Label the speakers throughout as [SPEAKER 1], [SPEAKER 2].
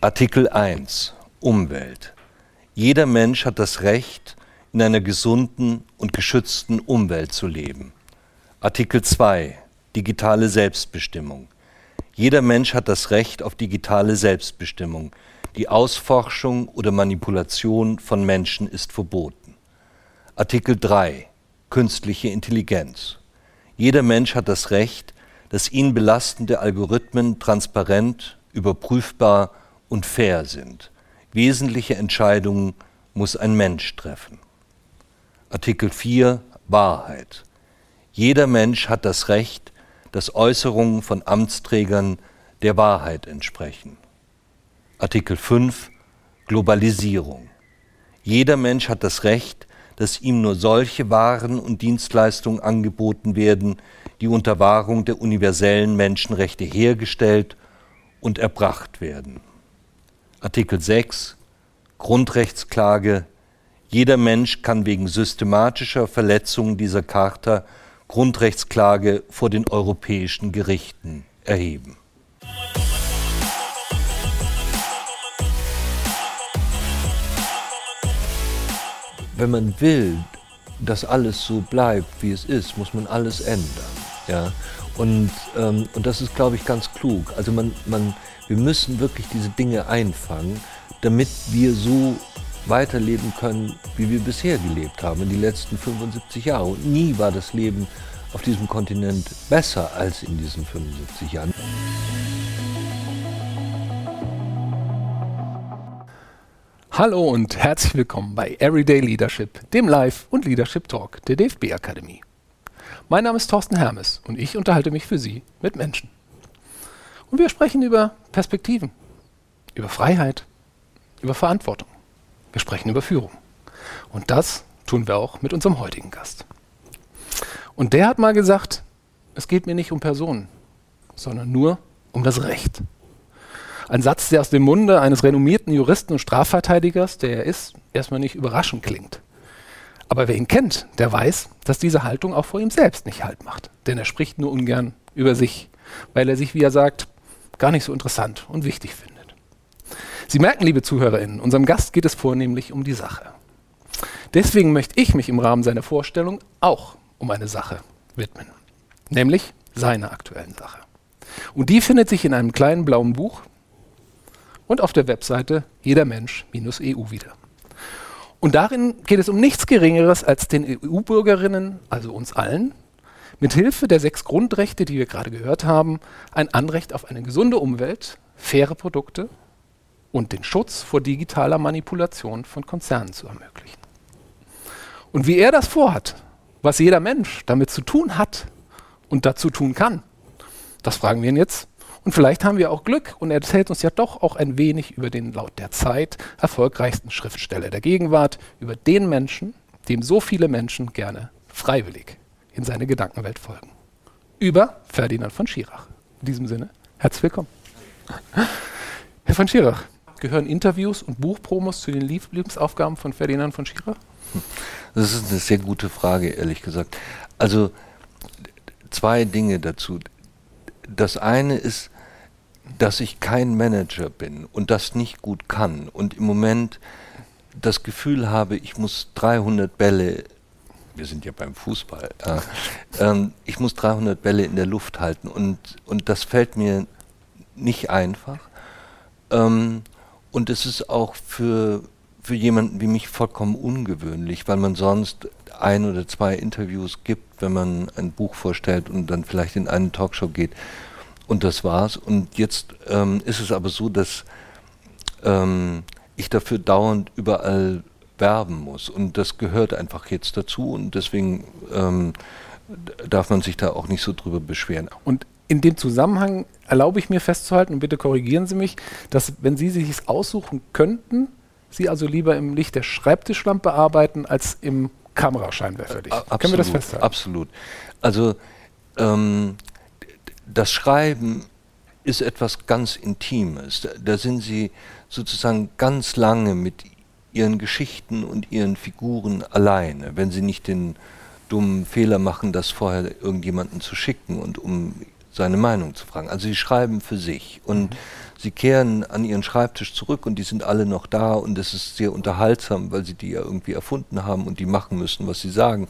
[SPEAKER 1] Artikel 1 Umwelt. Jeder Mensch hat das Recht, in einer gesunden und geschützten Umwelt zu leben. Artikel 2 Digitale Selbstbestimmung. Jeder Mensch hat das Recht auf digitale Selbstbestimmung. Die Ausforschung oder Manipulation von Menschen ist verboten. Artikel 3 Künstliche Intelligenz. Jeder Mensch hat das Recht, dass ihn belastende Algorithmen transparent, überprüfbar und fair sind. Wesentliche Entscheidungen muss ein Mensch treffen. Artikel 4 Wahrheit. Jeder Mensch hat das Recht, dass Äußerungen von Amtsträgern der Wahrheit entsprechen. Artikel 5 Globalisierung. Jeder Mensch hat das Recht, dass ihm nur solche Waren und Dienstleistungen angeboten werden, die unter Wahrung der universellen Menschenrechte hergestellt und erbracht werden. Artikel 6 Grundrechtsklage Jeder Mensch kann wegen systematischer Verletzungen dieser Charta Grundrechtsklage vor den europäischen Gerichten erheben. Wenn man will, dass alles so bleibt, wie es ist, muss man alles ändern. Ja? Und, ähm, und das ist, glaube ich, ganz klug. Also man, man, wir müssen wirklich diese Dinge einfangen, damit wir so weiterleben können, wie wir bisher gelebt haben, in die letzten 75 Jahre. Und nie war das Leben auf diesem Kontinent besser als in diesen 75 Jahren.
[SPEAKER 2] Hallo und herzlich willkommen bei Everyday Leadership, dem Live- und Leadership Talk der DFB Akademie. Mein Name ist Thorsten Hermes und ich unterhalte mich für Sie mit Menschen. Und wir sprechen über Perspektiven, über Freiheit, über Verantwortung. Wir sprechen über Führung. Und das tun wir auch mit unserem heutigen Gast. Und der hat mal gesagt, es geht mir nicht um Personen, sondern nur um das Recht. Ein Satz, der aus dem Munde eines renommierten Juristen und Strafverteidigers, der er ist, erstmal nicht überraschend klingt. Aber wer ihn kennt, der weiß, dass diese Haltung auch vor ihm selbst nicht Halt macht. Denn er spricht nur ungern über sich, weil er sich, wie er sagt, gar nicht so interessant und wichtig findet. Sie merken, liebe ZuhörerInnen, unserem Gast geht es vornehmlich um die Sache. Deswegen möchte ich mich im Rahmen seiner Vorstellung auch um eine Sache widmen, nämlich seiner aktuellen Sache. Und die findet sich in einem kleinen blauen Buch und auf der Webseite jedermensch-eu wieder. Und darin geht es um nichts Geringeres als den EU-Bürgerinnen, also uns allen, mit Hilfe der sechs Grundrechte, die wir gerade gehört haben, ein Anrecht auf eine gesunde Umwelt, faire Produkte und den Schutz vor digitaler Manipulation von Konzernen zu ermöglichen. Und wie er das vorhat, was jeder Mensch damit zu tun hat und dazu tun kann, das fragen wir ihn jetzt und vielleicht haben wir auch Glück und er erzählt uns ja doch auch ein wenig über den laut der Zeit erfolgreichsten Schriftsteller der Gegenwart, über den Menschen, dem so viele Menschen gerne freiwillig in seine Gedankenwelt folgen. Über Ferdinand von Schirach. In diesem Sinne, herzlich willkommen. Herr von Schirach, gehören Interviews und Buchpromos zu den Lieblingsaufgaben von Ferdinand von Schirach?
[SPEAKER 1] Das ist eine sehr gute Frage, ehrlich gesagt. Also zwei Dinge dazu. Das eine ist, dass ich kein Manager bin und das nicht gut kann und im Moment das Gefühl habe, ich muss 300 Bälle, wir sind ja beim Fußball, äh, ähm, ich muss 300 Bälle in der Luft halten und, und das fällt mir nicht einfach. Ähm, und es ist auch für, für jemanden wie mich vollkommen ungewöhnlich, weil man sonst ein oder zwei Interviews gibt, wenn man ein Buch vorstellt und dann vielleicht in eine Talkshow geht. Und das war's. Und jetzt ähm, ist es aber so, dass ähm, ich dafür dauernd überall werben muss. Und das gehört einfach jetzt dazu. Und deswegen ähm, darf man sich da auch nicht so drüber beschweren.
[SPEAKER 2] Und in dem Zusammenhang erlaube ich mir festzuhalten, und bitte korrigieren Sie mich, dass wenn Sie sich aussuchen könnten, Sie also lieber im Licht der Schreibtischlampe arbeiten als im Kamerascheinwerferlicht.
[SPEAKER 1] Äh, Können wir das festhalten? Absolut. Also ähm, das Schreiben ist etwas ganz Intimes. Da, da, sind Sie sozusagen ganz lange mit Ihren Geschichten und Ihren Figuren alleine, wenn Sie nicht den dummen Fehler machen, das vorher irgendjemanden zu schicken und um seine Meinung zu fragen. Also sie schreiben für sich und mhm. sie kehren an ihren Schreibtisch zurück und die sind alle noch da und es ist sehr unterhaltsam, weil sie die ja irgendwie erfunden haben und die machen müssen, was sie sagen.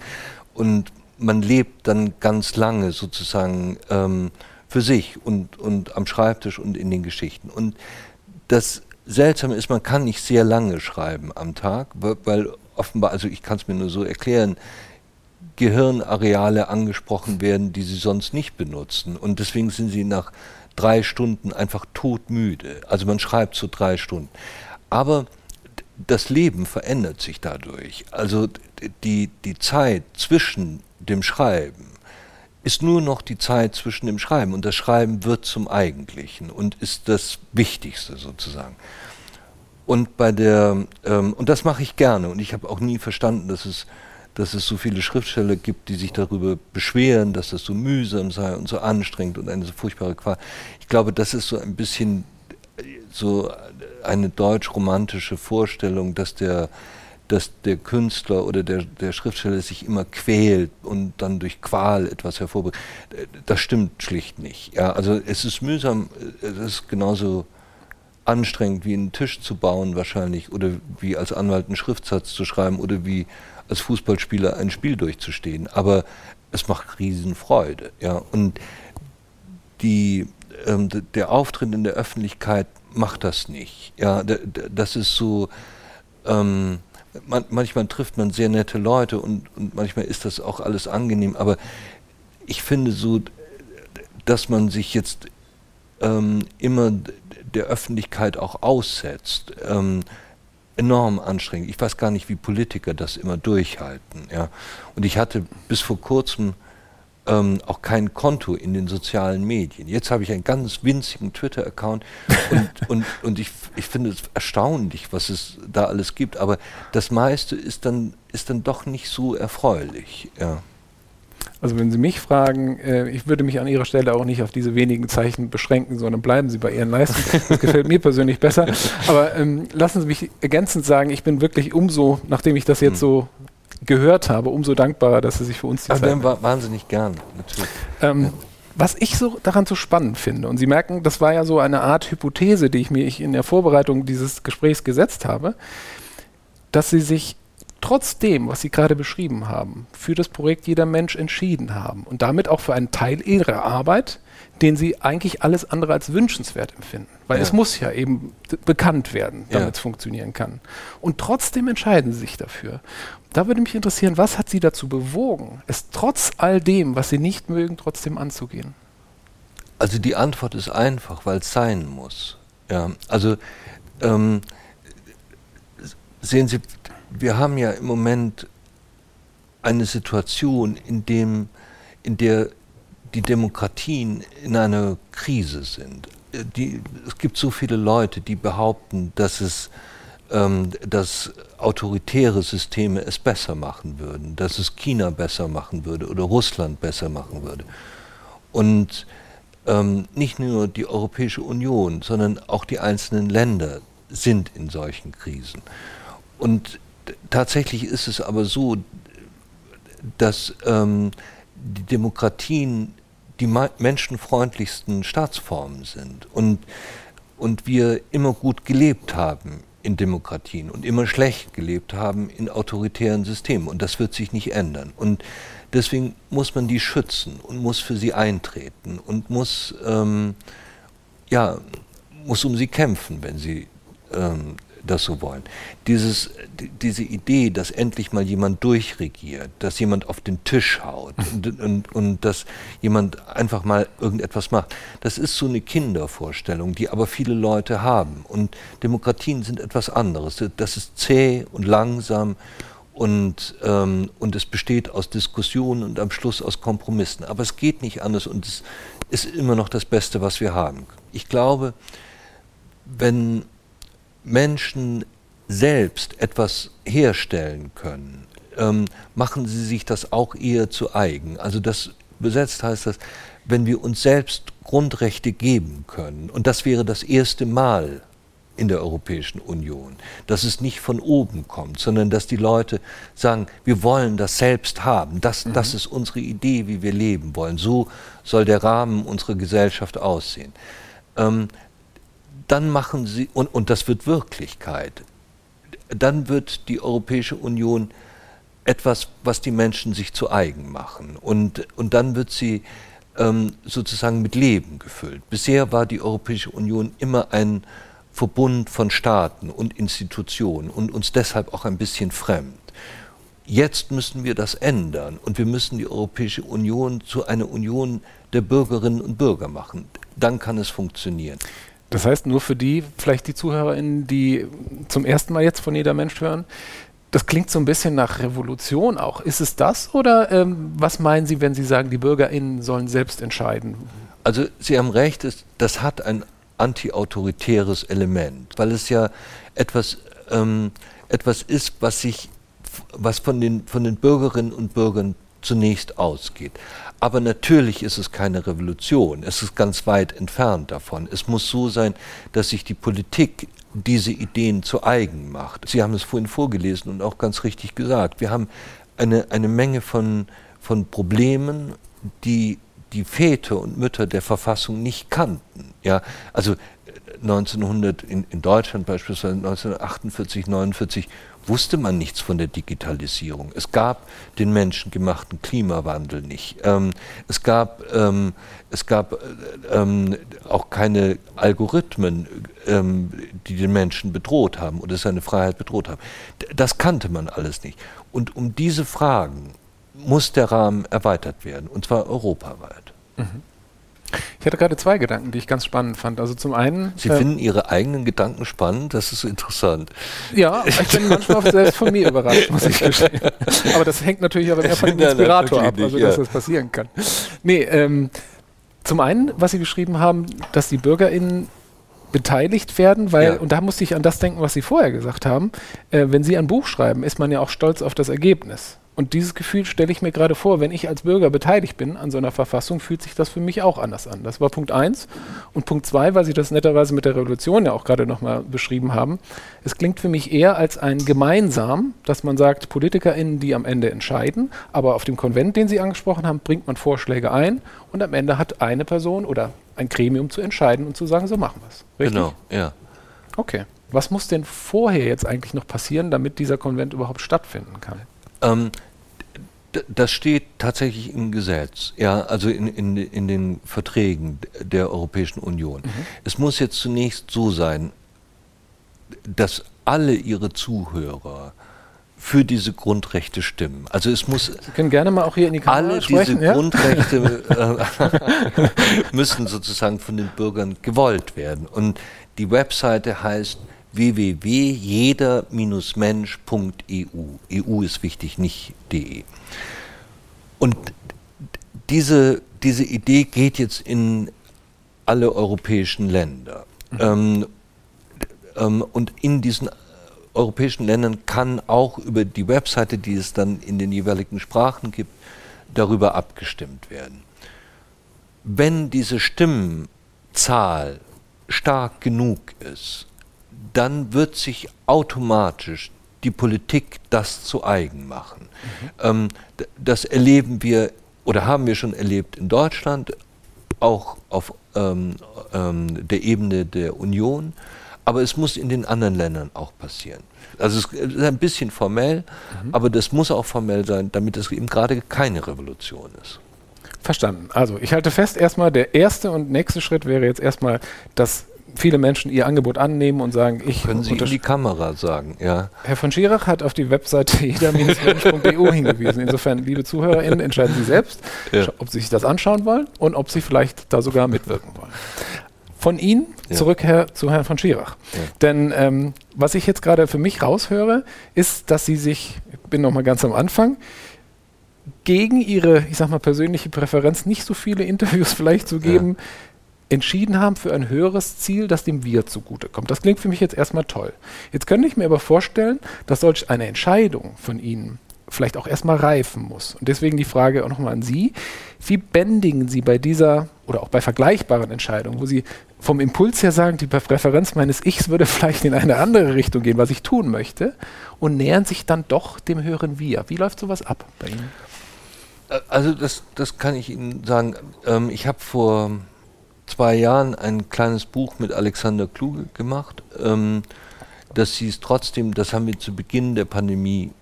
[SPEAKER 1] Und man lebt dann ganz lange sozusagen ähm, für sich und, und am Schreibtisch und in den Geschichten. Und das Seltsame ist, man kann nicht sehr lange schreiben am Tag, weil offenbar, also ich kann es mir nur so erklären, Gehirnareale angesprochen werden, die sie sonst nicht benutzen. Und deswegen sind sie nach drei Stunden einfach todmüde. Also man schreibt so drei Stunden. Aber das Leben verändert sich dadurch. Also die, die Zeit zwischen dem Schreiben ist nur noch die Zeit zwischen dem Schreiben und das Schreiben wird zum Eigentlichen und ist das Wichtigste sozusagen. Und bei der ähm, und das mache ich gerne und ich habe auch nie verstanden, dass es dass es so viele Schriftsteller gibt, die sich darüber beschweren, dass das so mühsam sei und so anstrengend und eine so furchtbare Qual. Ich glaube, das ist so ein bisschen so eine deutsch-romantische Vorstellung, dass der, dass der Künstler oder der, der Schriftsteller sich immer quält und dann durch Qual etwas hervorbringt. Das stimmt schlicht nicht. Ja, also es ist mühsam, es ist genauso anstrengend wie einen Tisch zu bauen wahrscheinlich oder wie als Anwalt einen Schriftsatz zu schreiben oder wie als Fußballspieler ein Spiel durchzustehen. Aber es macht Riesenfreude. Ja. Und die, ähm, der Auftritt in der Öffentlichkeit macht das nicht. Ja, das ist so, ähm, man, manchmal trifft man sehr nette Leute und, und manchmal ist das auch alles angenehm, aber ich finde so, dass man sich jetzt ähm, immer der Öffentlichkeit auch aussetzt. Ähm, enorm anstrengend. Ich weiß gar nicht, wie Politiker das immer durchhalten. Ja. Und ich hatte bis vor kurzem ähm, auch kein Konto in den sozialen Medien. Jetzt habe ich einen ganz winzigen Twitter-Account und, und, und ich, ich finde es erstaunlich, was es da alles gibt. Aber das meiste ist dann, ist dann doch nicht so erfreulich. Ja.
[SPEAKER 2] Also wenn Sie mich fragen, äh, ich würde mich an Ihrer Stelle auch nicht auf diese wenigen Zeichen beschränken, sondern bleiben Sie bei Ihren Leistungen. Das gefällt mir persönlich besser. Aber ähm, lassen Sie mich ergänzend sagen, ich bin wirklich umso, nachdem ich das jetzt hm. so gehört habe, umso dankbarer, dass Sie sich für uns
[SPEAKER 1] die Aber Zeit... Aber wahnsinnig gern, natürlich.
[SPEAKER 2] Ähm, was ich so daran so spannend finde, und Sie merken, das war ja so eine Art Hypothese, die ich mir in der Vorbereitung dieses Gesprächs gesetzt habe, dass Sie sich trotzdem, was Sie gerade beschrieben haben, für das Projekt Jeder Mensch entschieden haben und damit auch für einen Teil Ihrer Arbeit, den Sie eigentlich alles andere als wünschenswert empfinden. Weil ja. es muss ja eben bekannt werden, damit es funktionieren kann. Und trotzdem entscheiden Sie sich dafür. Da würde mich interessieren, was hat Sie dazu bewogen, es trotz all dem, was Sie nicht mögen, trotzdem anzugehen?
[SPEAKER 1] Also die Antwort ist einfach, weil es sein muss. Ja, also ähm, sehen Sie, wir haben ja im Moment eine Situation, in, dem, in der die Demokratien in einer Krise sind. Äh, die, es gibt so viele Leute, die behaupten, dass es ähm, dass autoritäre Systeme es besser machen würden, dass es China besser machen würde oder Russland besser machen würde. Und ähm, nicht nur die Europäische Union, sondern auch die einzelnen Länder sind in solchen Krisen. Und tatsächlich ist es aber so, dass ähm, die Demokratien die menschenfreundlichsten Staatsformen sind und, und wir immer gut gelebt haben in Demokratien und immer schlecht gelebt haben in autoritären Systemen. Und das wird sich nicht ändern. Und deswegen muss man die schützen und muss für sie eintreten und muss, ähm, ja, muss um sie kämpfen, wenn sie ähm, das so wollen. Dieses, diese Idee, dass endlich mal jemand durchregiert, dass jemand auf den Tisch haut und, und, und dass jemand einfach mal irgendetwas macht, das ist so eine Kindervorstellung, die aber viele Leute haben. Und Demokratien sind etwas anderes. Das ist zäh und langsam und, ähm, und es besteht aus Diskussionen und am Schluss aus Kompromissen. Aber es geht nicht anders und es ist immer noch das Beste, was wir haben. Ich glaube, wenn Menschen selbst etwas herstellen können, ähm, machen sie sich das auch eher zu eigen. Also das besetzt heißt das, wenn wir uns selbst Grundrechte geben können, und das wäre das erste Mal in der Europäischen Union, dass es nicht von oben kommt, sondern dass die Leute sagen, wir wollen das selbst haben, das, mhm. das ist unsere Idee, wie wir leben wollen, so soll der Rahmen unserer Gesellschaft aussehen. Ähm, dann machen sie, und, und das wird Wirklichkeit, dann wird die Europäische Union etwas, was die Menschen sich zu eigen machen. Und, und dann wird sie ähm, sozusagen mit Leben gefüllt. Bisher war die Europäische Union immer ein Verbund von Staaten und Institutionen und uns deshalb auch ein bisschen fremd. Jetzt müssen wir das ändern und wir müssen die Europäische Union zu einer Union der Bürgerinnen und Bürger machen. Dann kann es funktionieren.
[SPEAKER 2] Das heißt, nur für die, vielleicht die ZuhörerInnen, die zum ersten Mal jetzt von jeder Mensch hören, das klingt so ein bisschen nach Revolution auch. Ist es das oder ähm, was meinen Sie, wenn Sie sagen, die BürgerInnen sollen selbst entscheiden?
[SPEAKER 1] Also Sie haben recht, es, das hat ein antiautoritäres Element, weil es ja etwas, ähm, etwas ist, was sich, was von den, von den Bürgerinnen und Bürgern zunächst ausgeht. Aber natürlich ist es keine Revolution. Es ist ganz weit entfernt davon. Es muss so sein, dass sich die Politik diese Ideen zu eigen macht. Sie haben es vorhin vorgelesen und auch ganz richtig gesagt. Wir haben eine, eine Menge von, von Problemen, die die Väter und Mütter der Verfassung nicht kannten. Ja, also 1900 in, in Deutschland beispielsweise 1948, 49 wusste man nichts von der Digitalisierung. Es gab den menschengemachten Klimawandel nicht. Ähm, es gab, ähm, es gab äh, ähm, auch keine Algorithmen, ähm, die den Menschen bedroht haben oder seine Freiheit bedroht haben. Das kannte man alles nicht. Und um diese Fragen muss der Rahmen erweitert werden, und zwar europaweit. Mhm.
[SPEAKER 2] Ich hatte gerade zwei Gedanken, die ich ganz spannend fand. Also zum einen.
[SPEAKER 1] Sie äh, finden Ihre eigenen Gedanken spannend, das ist interessant.
[SPEAKER 2] Ja, ich bin manchmal selbst von mir überrascht, muss ich gestehen. Aber das hängt natürlich auch von dem Inspirator ab, also dass ja. das passieren kann. Nee, ähm, zum einen, was Sie geschrieben haben, dass die BürgerInnen beteiligt werden, weil, ja. und da musste ich an das denken, was Sie vorher gesagt haben, äh, wenn Sie ein Buch schreiben, ist man ja auch stolz auf das Ergebnis. Und dieses Gefühl stelle ich mir gerade vor, wenn ich als Bürger beteiligt bin an so einer Verfassung, fühlt sich das für mich auch anders an. Das war Punkt eins. Und Punkt zwei, weil Sie das netterweise mit der Revolution ja auch gerade nochmal beschrieben haben, es klingt für mich eher als ein gemeinsam, dass man sagt, PolitikerInnen, die am Ende entscheiden, aber auf dem Konvent, den Sie angesprochen haben, bringt man Vorschläge ein und am Ende hat eine Person oder ein Gremium zu entscheiden und zu sagen, so machen wir
[SPEAKER 1] es. Genau, ja.
[SPEAKER 2] Okay. Was muss denn vorher jetzt eigentlich noch passieren, damit dieser Konvent überhaupt stattfinden kann?
[SPEAKER 1] Ähm, das steht tatsächlich im Gesetz, ja, also in, in, in den Verträgen der Europäischen Union. Mhm. Es muss jetzt zunächst so sein, dass alle ihre Zuhörer für diese Grundrechte stimmen. Also es muss
[SPEAKER 2] Sie können gerne mal auch hier in die
[SPEAKER 1] Kamera alle sprechen, diese ja? Grundrechte äh, müssen sozusagen von den Bürgern gewollt werden. Und die Webseite heißt www.jeder-mensch.eu. EU ist wichtig, nicht de. Und diese, diese Idee geht jetzt in alle europäischen Länder. Mhm. Ähm, ähm, und in diesen europäischen Ländern kann auch über die Webseite, die es dann in den jeweiligen Sprachen gibt, darüber abgestimmt werden. Wenn diese Stimmenzahl stark genug ist, dann wird sich automatisch die Politik das zu eigen machen. Mhm. Das erleben wir oder haben wir schon erlebt in Deutschland, auch auf ähm, ähm, der Ebene der Union, aber es muss in den anderen Ländern auch passieren. Also es ist ein bisschen formell, mhm. aber das muss auch formell sein, damit es eben gerade keine Revolution ist.
[SPEAKER 2] Verstanden. Also ich halte fest, erstmal der erste und nächste Schritt wäre jetzt erstmal das viele Menschen ihr Angebot annehmen und sagen, ich
[SPEAKER 1] können Sie in die Kamera sagen, ja.
[SPEAKER 2] Herr von Schirach hat auf die Webseite jeder-mensch.eu hingewiesen. Insofern, liebe ZuhörerInnen, entscheiden Sie selbst, ja. ob Sie sich das anschauen wollen und ob Sie vielleicht da sogar mitwirken wollen. Von Ihnen ja. zurück Herr, zu Herrn von Schirach. Ja. Denn ähm, was ich jetzt gerade für mich raushöre, ist, dass Sie sich, ich bin noch mal ganz am Anfang, gegen Ihre, ich sag mal, persönliche Präferenz nicht so viele Interviews vielleicht zu geben, entschieden haben für ein höheres Ziel, das dem Wir zugutekommt. Das klingt für mich jetzt erstmal toll. Jetzt könnte ich mir aber vorstellen, dass solch eine Entscheidung von Ihnen vielleicht auch erstmal reifen muss. Und deswegen die Frage auch nochmal an Sie. Wie bändigen Sie bei dieser oder auch bei vergleichbaren Entscheidungen, wo Sie vom Impuls her sagen, die Präferenz meines Ichs würde vielleicht in eine andere Richtung gehen, was ich tun möchte, und nähern sich dann doch dem höheren Wir? Wie läuft sowas ab bei Ihnen?
[SPEAKER 1] Also das, das kann ich Ihnen sagen. Ähm, ich habe vor zwei Jahren ein kleines Buch mit Alexander Kluge gemacht. Ähm, das hieß trotzdem, das haben wir zu Beginn der Pandemie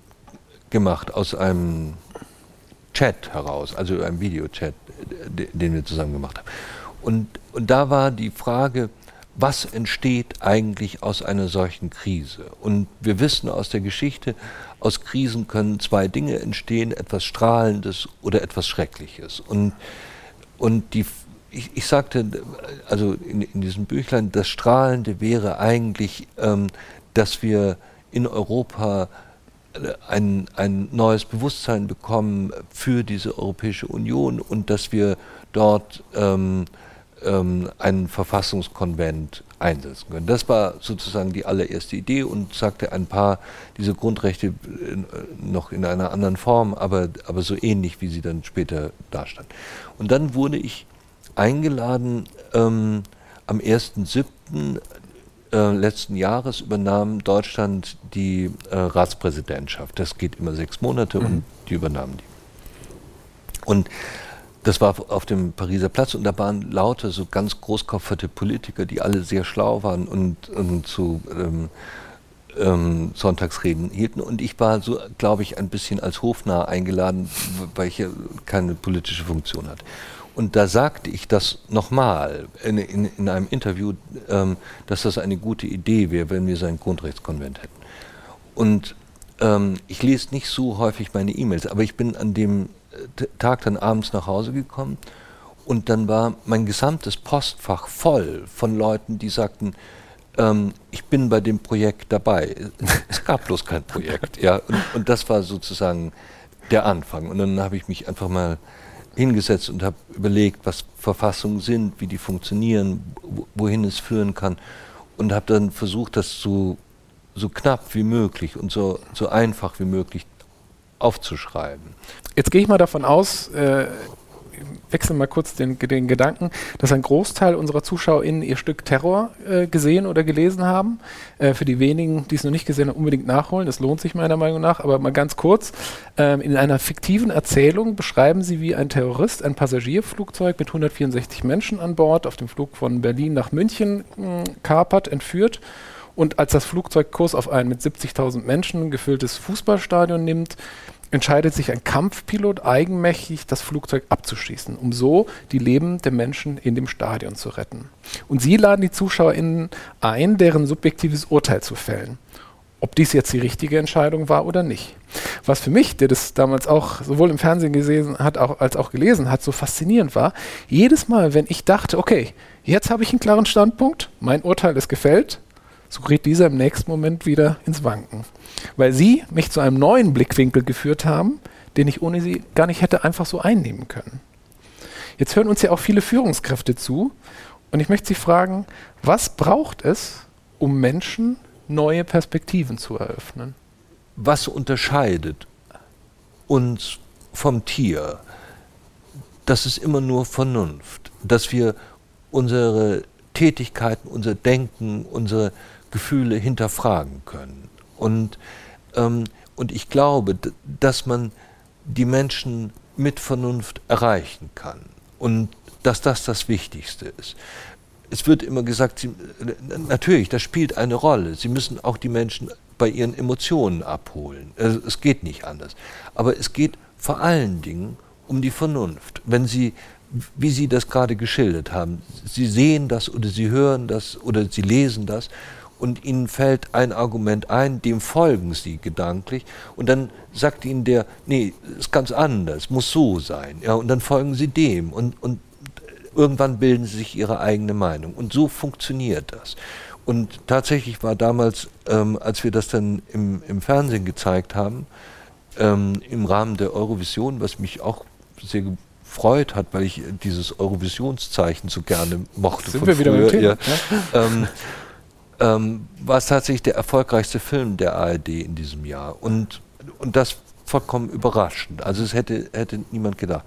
[SPEAKER 1] gemacht, aus einem Chat heraus, also einem Videochat, den wir zusammen gemacht haben. Und, und da war die Frage, was entsteht eigentlich aus einer solchen Krise? Und wir wissen aus der Geschichte, aus Krisen können zwei Dinge entstehen, etwas Strahlendes oder etwas Schreckliches. Und, und die, ich, ich sagte, also in, in diesem Büchlein, das Strahlende wäre eigentlich, ähm, dass wir in Europa ein, ein neues Bewusstsein bekommen für diese Europäische Union und dass wir dort ähm, ähm, einen Verfassungskonvent einsetzen können. Das war sozusagen die allererste Idee und sagte ein paar diese Grundrechte äh, noch in einer anderen Form, aber, aber so ähnlich, wie sie dann später dastand. Und dann wurde ich eingeladen, ähm, am 1.7 äh, letzten Jahres übernahm Deutschland die äh, Ratspräsidentschaft. Das geht immer sechs Monate mhm. und die übernahmen die. Und das war auf dem Pariser Platz und da waren lauter so ganz großkopferte Politiker, die alle sehr schlau waren und, und zu ähm, ähm, Sonntagsreden hielten. Und ich war so, glaube ich, ein bisschen als Hofnarr eingeladen, weil ich ja keine politische Funktion hatte. Und da sagte ich das nochmal in, in, in, einem Interview, ähm, dass das eine gute Idee wäre, wenn wir so einen Grundrechtskonvent hätten. Und ähm, ich lese nicht so häufig meine E-Mails, aber ich bin an dem äh, Tag dann abends nach Hause gekommen und dann war mein gesamtes Postfach voll von Leuten, die sagten, ähm, ich bin bei dem Projekt dabei. Es gab bloß kein Projekt. Ja, und, und das war sozusagen der Anfang. Und dann habe ich mich einfach mal hingesetzt und habe überlegt, was Verfassungen sind, wie die funktionieren, wohin es führen kann und habe dann versucht, das so, so knapp wie möglich und so, so einfach wie möglich aufzuschreiben.
[SPEAKER 2] Jetzt gehe ich mal davon aus, äh, wechseln mal kurz den, den, Gedanken, dass ein Großteil unserer ZuschauerInnen ihr Stück Terror äh, gesehen oder gelesen haben. Äh, für die wenigen, die es noch nicht gesehen haben, unbedingt nachholen. Das lohnt sich meiner Meinung nach. Aber mal ganz kurz. Ähm, in einer fiktiven Erzählung beschreiben sie, wie ein Terrorist ein Passagierflugzeug mit 164 Menschen an Bord auf dem Flug von Berlin nach München mh, kapert, entführt. Und als das Flugzeug Kurs auf ein mit 70.000 Menschen gefülltes Fußballstadion nimmt, entscheidet sich ein Kampfpilot eigenmächtig, das Flugzeug abzuschießen, um so die Leben der Menschen in dem Stadion zu retten. Und sie laden die ZuschauerInnen ein, deren subjektives Urteil zu fällen. Ob dies jetzt die richtige Entscheidung war oder nicht. Was für mich, der das damals auch sowohl im Fernsehen gesehen hat auch, als auch gelesen hat, so faszinierend war, jedes Mal, wenn ich dachte, okay, jetzt habe ich einen klaren Standpunkt, mein Urteil ist gefällt, so gerät dieser im nächsten Moment wieder ins Wanken weil sie mich zu einem neuen Blickwinkel geführt haben, den ich ohne sie gar nicht hätte einfach so einnehmen können. Jetzt hören uns ja auch viele Führungskräfte zu und ich möchte Sie fragen, was braucht es, um Menschen neue Perspektiven zu eröffnen?
[SPEAKER 1] Was unterscheidet uns vom Tier? Das ist immer nur Vernunft, dass wir unsere Tätigkeiten, unser Denken, unsere Gefühle hinterfragen können. Und, ähm, und ich glaube, dass man die Menschen mit Vernunft erreichen kann und dass das das Wichtigste ist. Es wird immer gesagt, sie, natürlich, das spielt eine Rolle. Sie müssen auch die Menschen bei ihren Emotionen abholen. Also es geht nicht anders. Aber es geht vor allen Dingen um die Vernunft. Wenn Sie, wie Sie das gerade geschildert haben, Sie sehen das oder Sie hören das oder Sie lesen das und ihnen fällt ein Argument ein, dem folgen sie gedanklich. Und dann sagt ihnen der, nee, ist ganz anders, muss so sein, ja, und dann folgen sie dem. Und, und irgendwann bilden sie sich ihre eigene Meinung. Und so funktioniert das. Und tatsächlich war damals, ähm, als wir das dann im, im Fernsehen gezeigt haben, ähm, im Rahmen der Eurovision, was mich auch sehr gefreut hat, weil ich dieses Eurovisionszeichen so gerne mochte.
[SPEAKER 2] Sind wir wieder früher, Thema, ja,
[SPEAKER 1] ähm, ähm, war es tatsächlich der erfolgreichste Film der ARD in diesem Jahr. Und, und das vollkommen überraschend. Also es hätte, hätte niemand gedacht.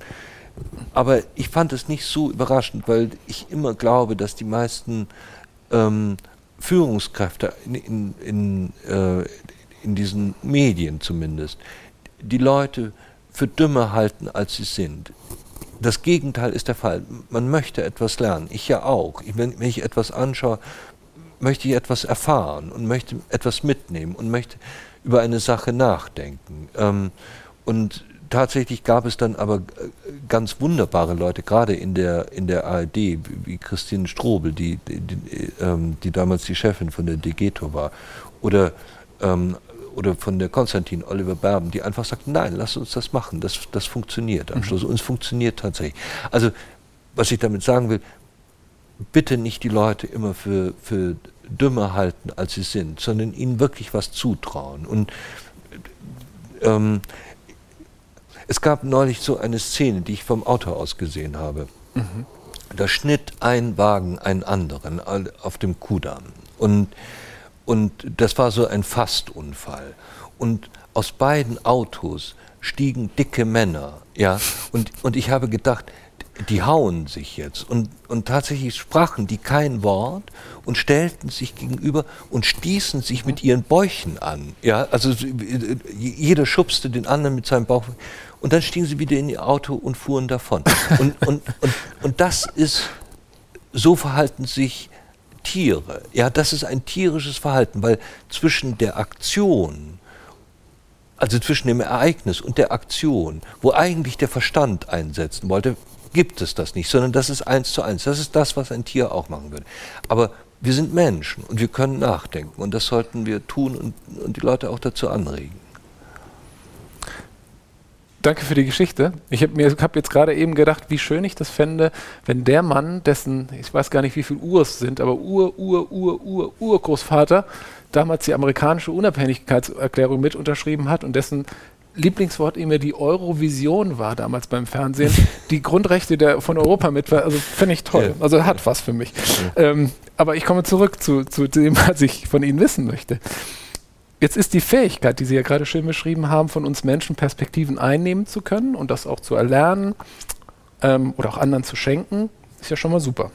[SPEAKER 1] Aber ich fand es nicht so überraschend, weil ich immer glaube, dass die meisten ähm, Führungskräfte in, in, in, äh, in diesen Medien zumindest die Leute für dümmer halten, als sie sind. Das Gegenteil ist der Fall. Man möchte etwas lernen. Ich ja auch. Ich, wenn, wenn ich etwas anschaue, möchte ich etwas erfahren und möchte etwas mitnehmen und möchte über eine Sache nachdenken. Ähm, und tatsächlich gab es dann aber äh, ganz wunderbare Leute, gerade in der, in der ARD, wie Christine Strobel, die, die, die, ähm, die damals die Chefin von der Degeto war, oder, ähm, oder von der Konstantin Oliver Berben, die einfach sagt, nein, lass uns das machen, das, das funktioniert am mhm. Schluss. Und es funktioniert tatsächlich. Also, was ich damit sagen will, bitte nicht die Leute immer für, für dümmer halten, als sie sind, sondern ihnen wirklich was zutrauen. Und ähm, es gab neulich so eine Szene, die ich vom Auto aus gesehen habe. Mhm. Da schnitt ein Wagen einen anderen auf dem Kudamm. Und, und das war so ein Fastunfall. Und aus beiden Autos stiegen dicke Männer. Ja? Und, und ich habe gedacht, die hauen sich jetzt. Und, und tatsächlich sprachen die kein Wort und stellten sich gegenüber und stießen sich mit ihren Bäuchen an. Ja, also jeder schubste den anderen mit seinem Bauch. Und dann stiegen sie wieder in ihr Auto und fuhren davon. Und, und, und, und das ist, so verhalten sich Tiere. Ja, das ist ein tierisches Verhalten, weil zwischen der Aktion, also zwischen dem Ereignis und der Aktion, wo eigentlich der Verstand einsetzen wollte, gibt es das nicht, sondern das ist eins zu eins. Das ist das, was ein Tier auch machen würde. Aber wir sind Menschen und wir können nachdenken und das sollten wir tun und, und die Leute auch dazu anregen.
[SPEAKER 2] Danke für die Geschichte. Ich habe mir hab jetzt gerade eben gedacht, wie schön ich das fände, wenn der Mann, dessen, ich weiß gar nicht, wie viele Urs sind, aber Ur, Ur, Ur, Ur, Urgroßvater damals die amerikanische Unabhängigkeitserklärung mit unterschrieben hat und dessen Lieblingswort immer die Eurovision war damals beim Fernsehen, die Grundrechte der, von Europa mit, also finde ich toll. Also hat was für mich. Ähm, aber ich komme zurück zu, zu dem, was ich von Ihnen wissen möchte. Jetzt ist die Fähigkeit, die Sie ja gerade schön beschrieben haben, von uns Menschen Perspektiven einnehmen zu können und das auch zu erlernen ähm, oder auch anderen zu schenken, ist ja schon mal super.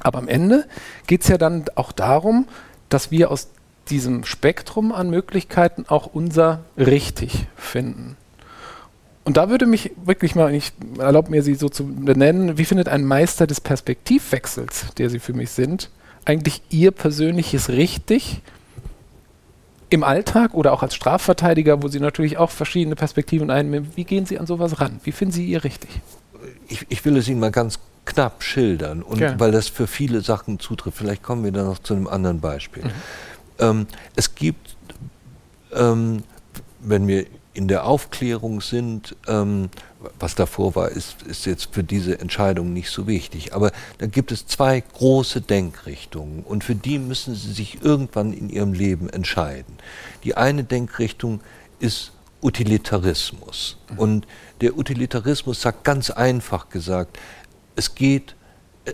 [SPEAKER 2] Aber am Ende geht es ja dann auch darum, dass wir aus diesem Spektrum an Möglichkeiten auch unser richtig finden. Und da würde mich wirklich mal, ich erlaube mir Sie so zu benennen, wie findet ein Meister des Perspektivwechsels, der Sie für mich sind, eigentlich Ihr persönliches richtig im Alltag oder auch als Strafverteidiger, wo Sie natürlich auch verschiedene Perspektiven einnehmen, wie gehen Sie an sowas ran? Wie finden Sie Ihr richtig?
[SPEAKER 1] Ich, ich will es Ihnen mal ganz knapp schildern, und weil das für viele Sachen zutrifft. Vielleicht kommen wir dann noch zu einem anderen Beispiel. Mhm. Ähm, es gibt, ähm, wenn wir in der Aufklärung sind, ähm, was davor war, ist, ist jetzt für diese Entscheidung nicht so wichtig. Aber da gibt es zwei große Denkrichtungen und für die müssen Sie sich irgendwann in Ihrem Leben entscheiden. Die eine Denkrichtung ist Utilitarismus. Mhm. Und der Utilitarismus sagt ganz einfach gesagt, es geht,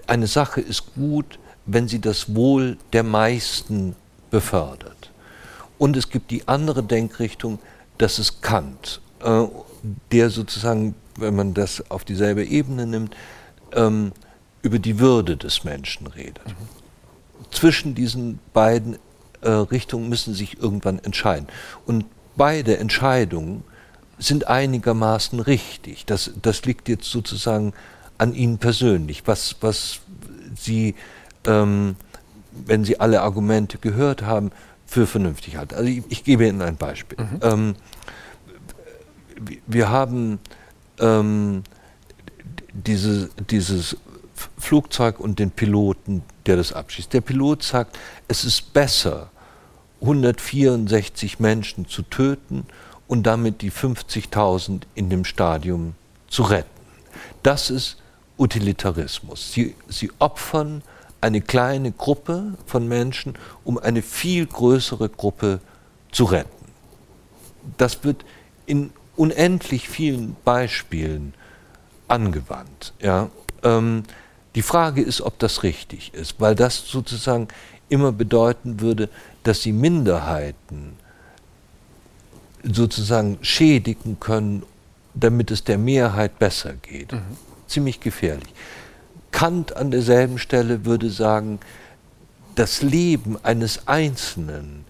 [SPEAKER 1] eine Sache ist gut, wenn sie das Wohl der meisten befördert. Und es gibt die andere Denkrichtung, das ist Kant, äh, der sozusagen, wenn man das auf dieselbe Ebene nimmt, ähm, über die Würde des Menschen redet. Mhm. Zwischen diesen beiden äh, Richtungen müssen sich irgendwann entscheiden. Und beide Entscheidungen sind einigermaßen richtig. Das, das liegt jetzt sozusagen an Ihnen persönlich, was, was Sie ähm, wenn Sie alle Argumente gehört haben, für vernünftig halten. Also ich, ich gebe Ihnen ein Beispiel. Mhm. Ähm, wir haben ähm, diese, dieses Flugzeug und den Piloten, der das abschießt. Der Pilot sagt, es ist besser, 164 Menschen zu töten und damit die 50.000 in dem Stadium zu retten. Das ist Utilitarismus. Sie, sie opfern eine kleine Gruppe von Menschen, um eine viel größere Gruppe zu retten. Das wird in unendlich vielen Beispielen angewandt. Ja. Ähm, die Frage ist, ob das richtig ist, weil das sozusagen immer bedeuten würde, dass die Minderheiten sozusagen schädigen können, damit es der Mehrheit besser geht. Mhm. Ziemlich gefährlich. Kant an derselben Stelle würde sagen, das Leben eines Einzelnen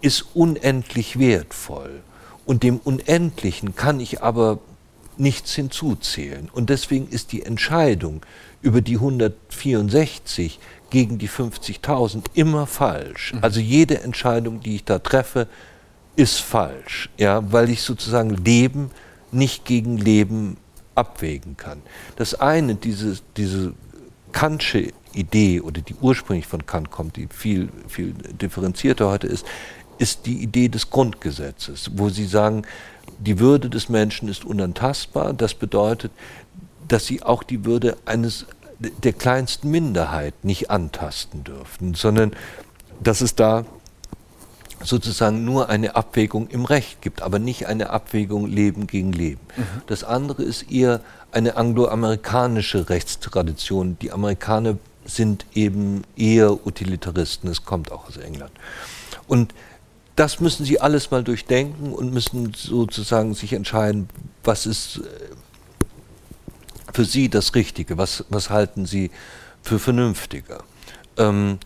[SPEAKER 1] ist unendlich wertvoll und dem Unendlichen kann ich aber nichts hinzuzählen. Und deswegen ist die Entscheidung über die 164 gegen die 50.000 immer falsch. Mhm. Also jede Entscheidung, die ich da treffe, ist falsch, ja, weil ich sozusagen Leben nicht gegen Leben abwägen kann. Das eine, diese, diese Kantsche Idee oder die ursprünglich von Kant kommt, die viel, viel differenzierter heute ist, ist die Idee des Grundgesetzes, wo sie sagen, die Würde des Menschen ist unantastbar. Das bedeutet, dass sie auch die Würde eines der kleinsten Minderheit nicht antasten dürften, sondern dass es da sozusagen nur eine Abwägung im Recht gibt, aber nicht eine Abwägung Leben gegen Leben. Mhm. Das andere ist eher eine angloamerikanische Rechtstradition. Die Amerikaner sind eben eher Utilitaristen, es kommt auch aus England. Und das müssen Sie alles mal durchdenken und müssen sozusagen sich entscheiden, was ist äh, für Sie das Richtige, was, was halten Sie für vernünftiger. Ähm,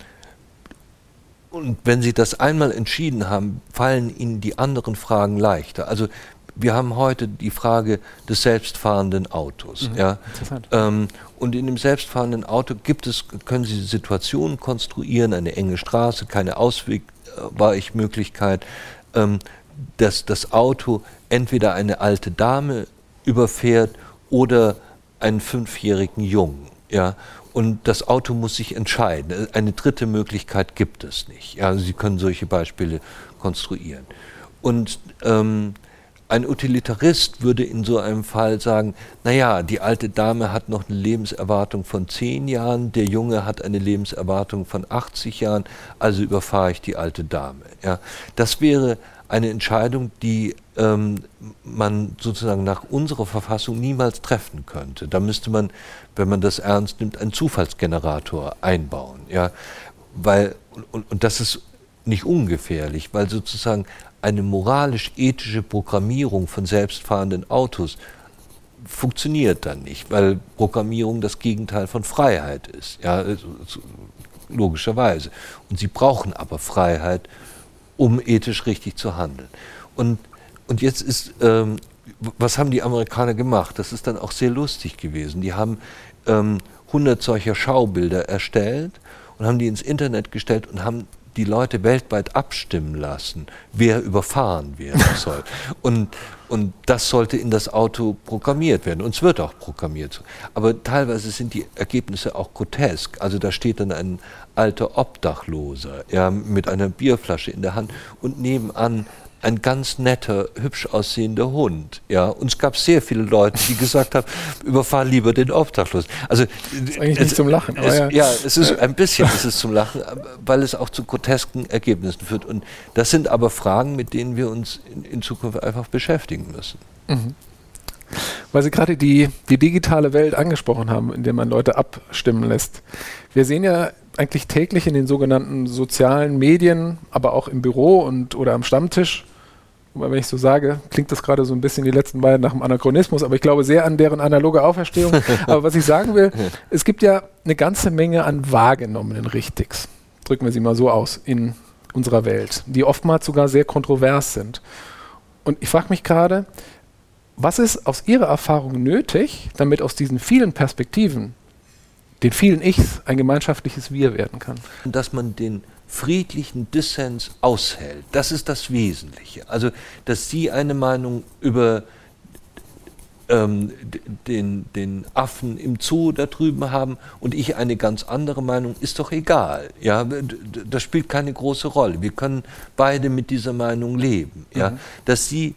[SPEAKER 1] und wenn Sie das einmal entschieden haben, fallen Ihnen die anderen Fragen leichter. Also wir haben heute die Frage des selbstfahrenden Autos. Mhm, ja. Ähm, und in dem selbstfahrenden Auto gibt es, können Sie Situationen konstruieren, eine enge Straße, keine Ausweichmöglichkeit, ähm, dass das Auto entweder eine alte Dame überfährt oder einen fünfjährigen Jungen. Ja. Und das Auto muss sich entscheiden. Eine dritte Möglichkeit gibt es nicht. Also Sie können solche Beispiele konstruieren. Und ähm, ein Utilitarist würde in so einem Fall sagen, naja, die alte Dame hat noch eine Lebenserwartung von zehn Jahren, der Junge hat eine Lebenserwartung von 80 Jahren, also überfahre ich die alte Dame. Ja, das wäre eine Entscheidung, die ähm, man sozusagen nach unserer Verfassung niemals treffen könnte. Da müsste man, wenn man das ernst nimmt, einen Zufallsgenerator einbauen. Ja, weil, und, und das ist nicht ungefährlich, weil sozusagen eine moralisch-ethische Programmierung von selbstfahrenden Autos funktioniert dann nicht, weil Programmierung das Gegenteil von Freiheit ist, ja, logischerweise. Und sie brauchen aber Freiheit, um ethisch richtig zu handeln. Und, und jetzt ist, ähm, was haben die Amerikaner gemacht? Das ist dann auch sehr lustig gewesen. Die haben ähm, 100 solcher Schaubilder erstellt und haben die ins Internet gestellt und haben die Leute weltweit abstimmen lassen, wer überfahren werden soll. und, und das sollte in das Auto programmiert werden. Und es wird auch programmiert. Aber teilweise sind die Ergebnisse auch grotesk. Also da steht dann ein alter Obdachloser ja, mit einer Bierflasche in der Hand und nebenan ein ganz netter, hübsch aussehender Hund. Ja, und es gab sehr viele Leute, die gesagt haben, überfahr lieber den Obdachlosen. Also
[SPEAKER 2] das ist eigentlich es, nicht zum Lachen.
[SPEAKER 1] Es, ja. ja. es ist ein bisschen ist es zum Lachen, weil es auch zu grotesken Ergebnissen führt. Und das sind aber Fragen, mit denen wir uns in, in Zukunft einfach beschäftigen müssen. Mhm.
[SPEAKER 2] Weil Sie gerade die, die digitale Welt angesprochen haben, in der man Leute abstimmen lässt. Wir sehen ja eigentlich täglich in den sogenannten sozialen Medien, aber auch im Büro und oder am Stammtisch. Wobei, wenn ich so sage, klingt das gerade so ein bisschen die letzten beiden nach dem Anachronismus, aber ich glaube sehr an deren analoge Auferstehung. aber was ich sagen will, es gibt ja eine ganze Menge an wahrgenommenen Richtigs, drücken wir sie mal so aus, in unserer Welt, die oftmals sogar sehr kontrovers sind. Und ich frage mich gerade, was ist aus Ihrer Erfahrung nötig, damit aus diesen vielen Perspektiven den vielen Ichs ein gemeinschaftliches Wir werden kann.
[SPEAKER 1] Dass man den friedlichen Dissens aushält, das ist das Wesentliche. Also, dass Sie eine Meinung über ähm, den, den Affen im Zoo da drüben haben und ich eine ganz andere Meinung, ist doch egal. Ja, das spielt keine große Rolle. Wir können beide mit dieser Meinung leben. Ja, mhm. dass Sie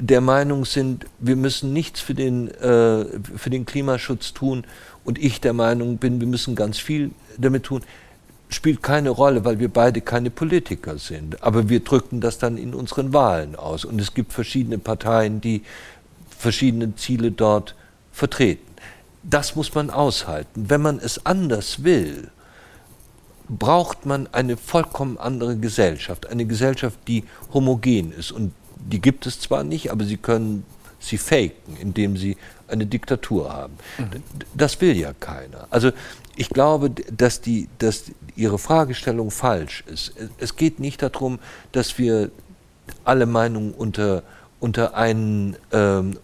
[SPEAKER 1] der Meinung sind, wir müssen nichts für den, äh, für den Klimaschutz tun und ich der Meinung bin, wir müssen ganz viel damit tun, spielt keine Rolle, weil wir beide keine Politiker sind. Aber wir drücken das dann in unseren Wahlen aus. Und es gibt verschiedene Parteien, die verschiedene Ziele dort vertreten. Das muss man aushalten. Wenn man es anders will, braucht man eine vollkommen andere Gesellschaft, eine Gesellschaft, die homogen ist. Und die gibt es zwar nicht, aber sie können sie faken, indem sie eine Diktatur haben. Mhm. Das will ja keiner. Also ich glaube, dass, die, dass Ihre Fragestellung falsch ist. Es geht nicht darum, dass wir alle Meinungen unter, unter einen ähm,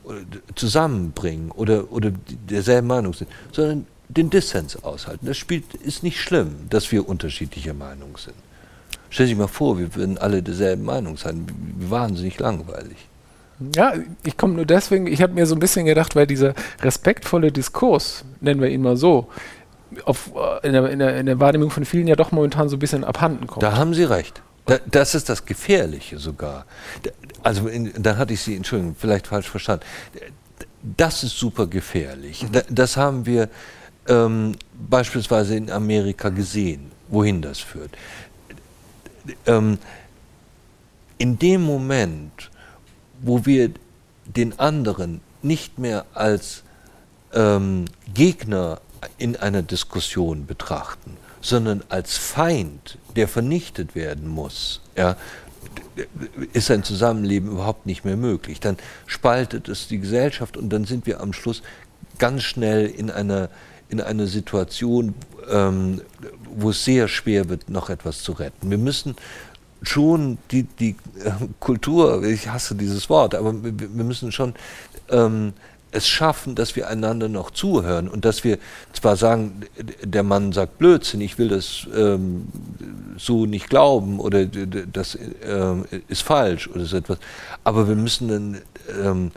[SPEAKER 1] zusammenbringen oder, oder derselben Meinung sind, sondern den Dissens aushalten. Das spielt, ist nicht schlimm, dass wir unterschiedlicher Meinung sind. Stell sich mal vor, wir würden alle derselben Meinung sein. Wahnsinnig langweilig.
[SPEAKER 2] Ja, ich komme nur deswegen, ich habe mir so ein bisschen gedacht, weil dieser respektvolle Diskurs, nennen wir ihn mal so, auf, äh, in, der, in, der, in der Wahrnehmung von vielen ja doch momentan so ein bisschen abhanden kommt.
[SPEAKER 1] Da haben Sie recht. Da, das ist das Gefährliche sogar. Also, in, dann hatte ich Sie, Entschuldigung, vielleicht falsch verstanden. Das ist super gefährlich. Mhm. Das haben wir ähm, beispielsweise in Amerika gesehen, wohin das führt. Ähm, in dem Moment, wo wir den anderen nicht mehr als ähm, Gegner in einer Diskussion betrachten, sondern als Feind, der vernichtet werden muss, ja, ist ein Zusammenleben überhaupt nicht mehr möglich. Dann spaltet es die Gesellschaft und dann sind wir am Schluss ganz schnell in einer, in einer Situation, ähm, wo es sehr schwer wird, noch etwas zu retten. Wir müssen schon die, die äh, Kultur, ich hasse dieses Wort, aber wir, müssen schon ähm, es schaffen, dass wir einander noch zuhören und dass wir zwar sagen, der Mann sagt Blödsinn, ich will das ähm, so nicht glauben oder das ähm, ist falsch oder so etwas, aber wir müssen dann ähm,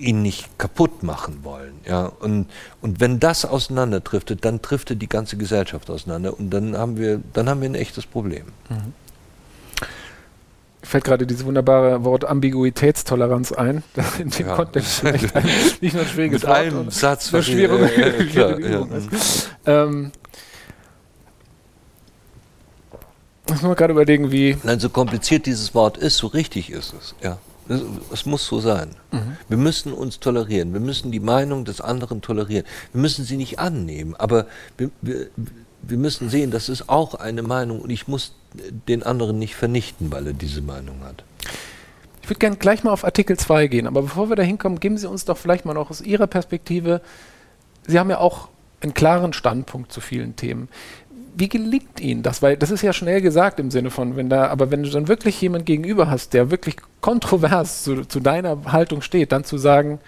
[SPEAKER 1] ihn nicht kaputt machen wollen. Ja? Und, und wenn das auseinanderdriftet, dann driftet die ganze Gesellschaft auseinander und dann haben wir, dann haben wir ein echtes Problem. Mhm
[SPEAKER 2] fällt gerade dieses wunderbare Wort Ambiguitätstoleranz ein, das in dem ja. Kontext nicht, ein, nicht nur ein schwieriges
[SPEAKER 1] Mit Wort einem Satz
[SPEAKER 2] eine schwierige, äh, klar, ja. Ähm, muss man gerade überlegen, wie.
[SPEAKER 1] Nein, so kompliziert dieses Wort ist, so richtig ist es. Ja. Es, muss so sein. Mhm. Wir müssen uns tolerieren. Wir müssen die Meinung des anderen tolerieren. Wir müssen sie nicht annehmen, aber wir, wir, wir müssen sehen, das ist auch eine Meinung und ich muss den anderen nicht vernichten, weil er diese Meinung hat.
[SPEAKER 2] Ich würde gerne gleich mal auf Artikel 2 gehen, aber bevor wir da hinkommen, geben Sie uns doch vielleicht mal noch aus Ihrer Perspektive, Sie haben ja auch einen klaren Standpunkt zu vielen Themen. Wie gelingt Ihnen das? Weil das ist ja schnell gesagt im Sinne von, wenn da, aber wenn du dann wirklich jemand gegenüber hast, der wirklich kontrovers zu, zu deiner Haltung steht, dann zu sagen,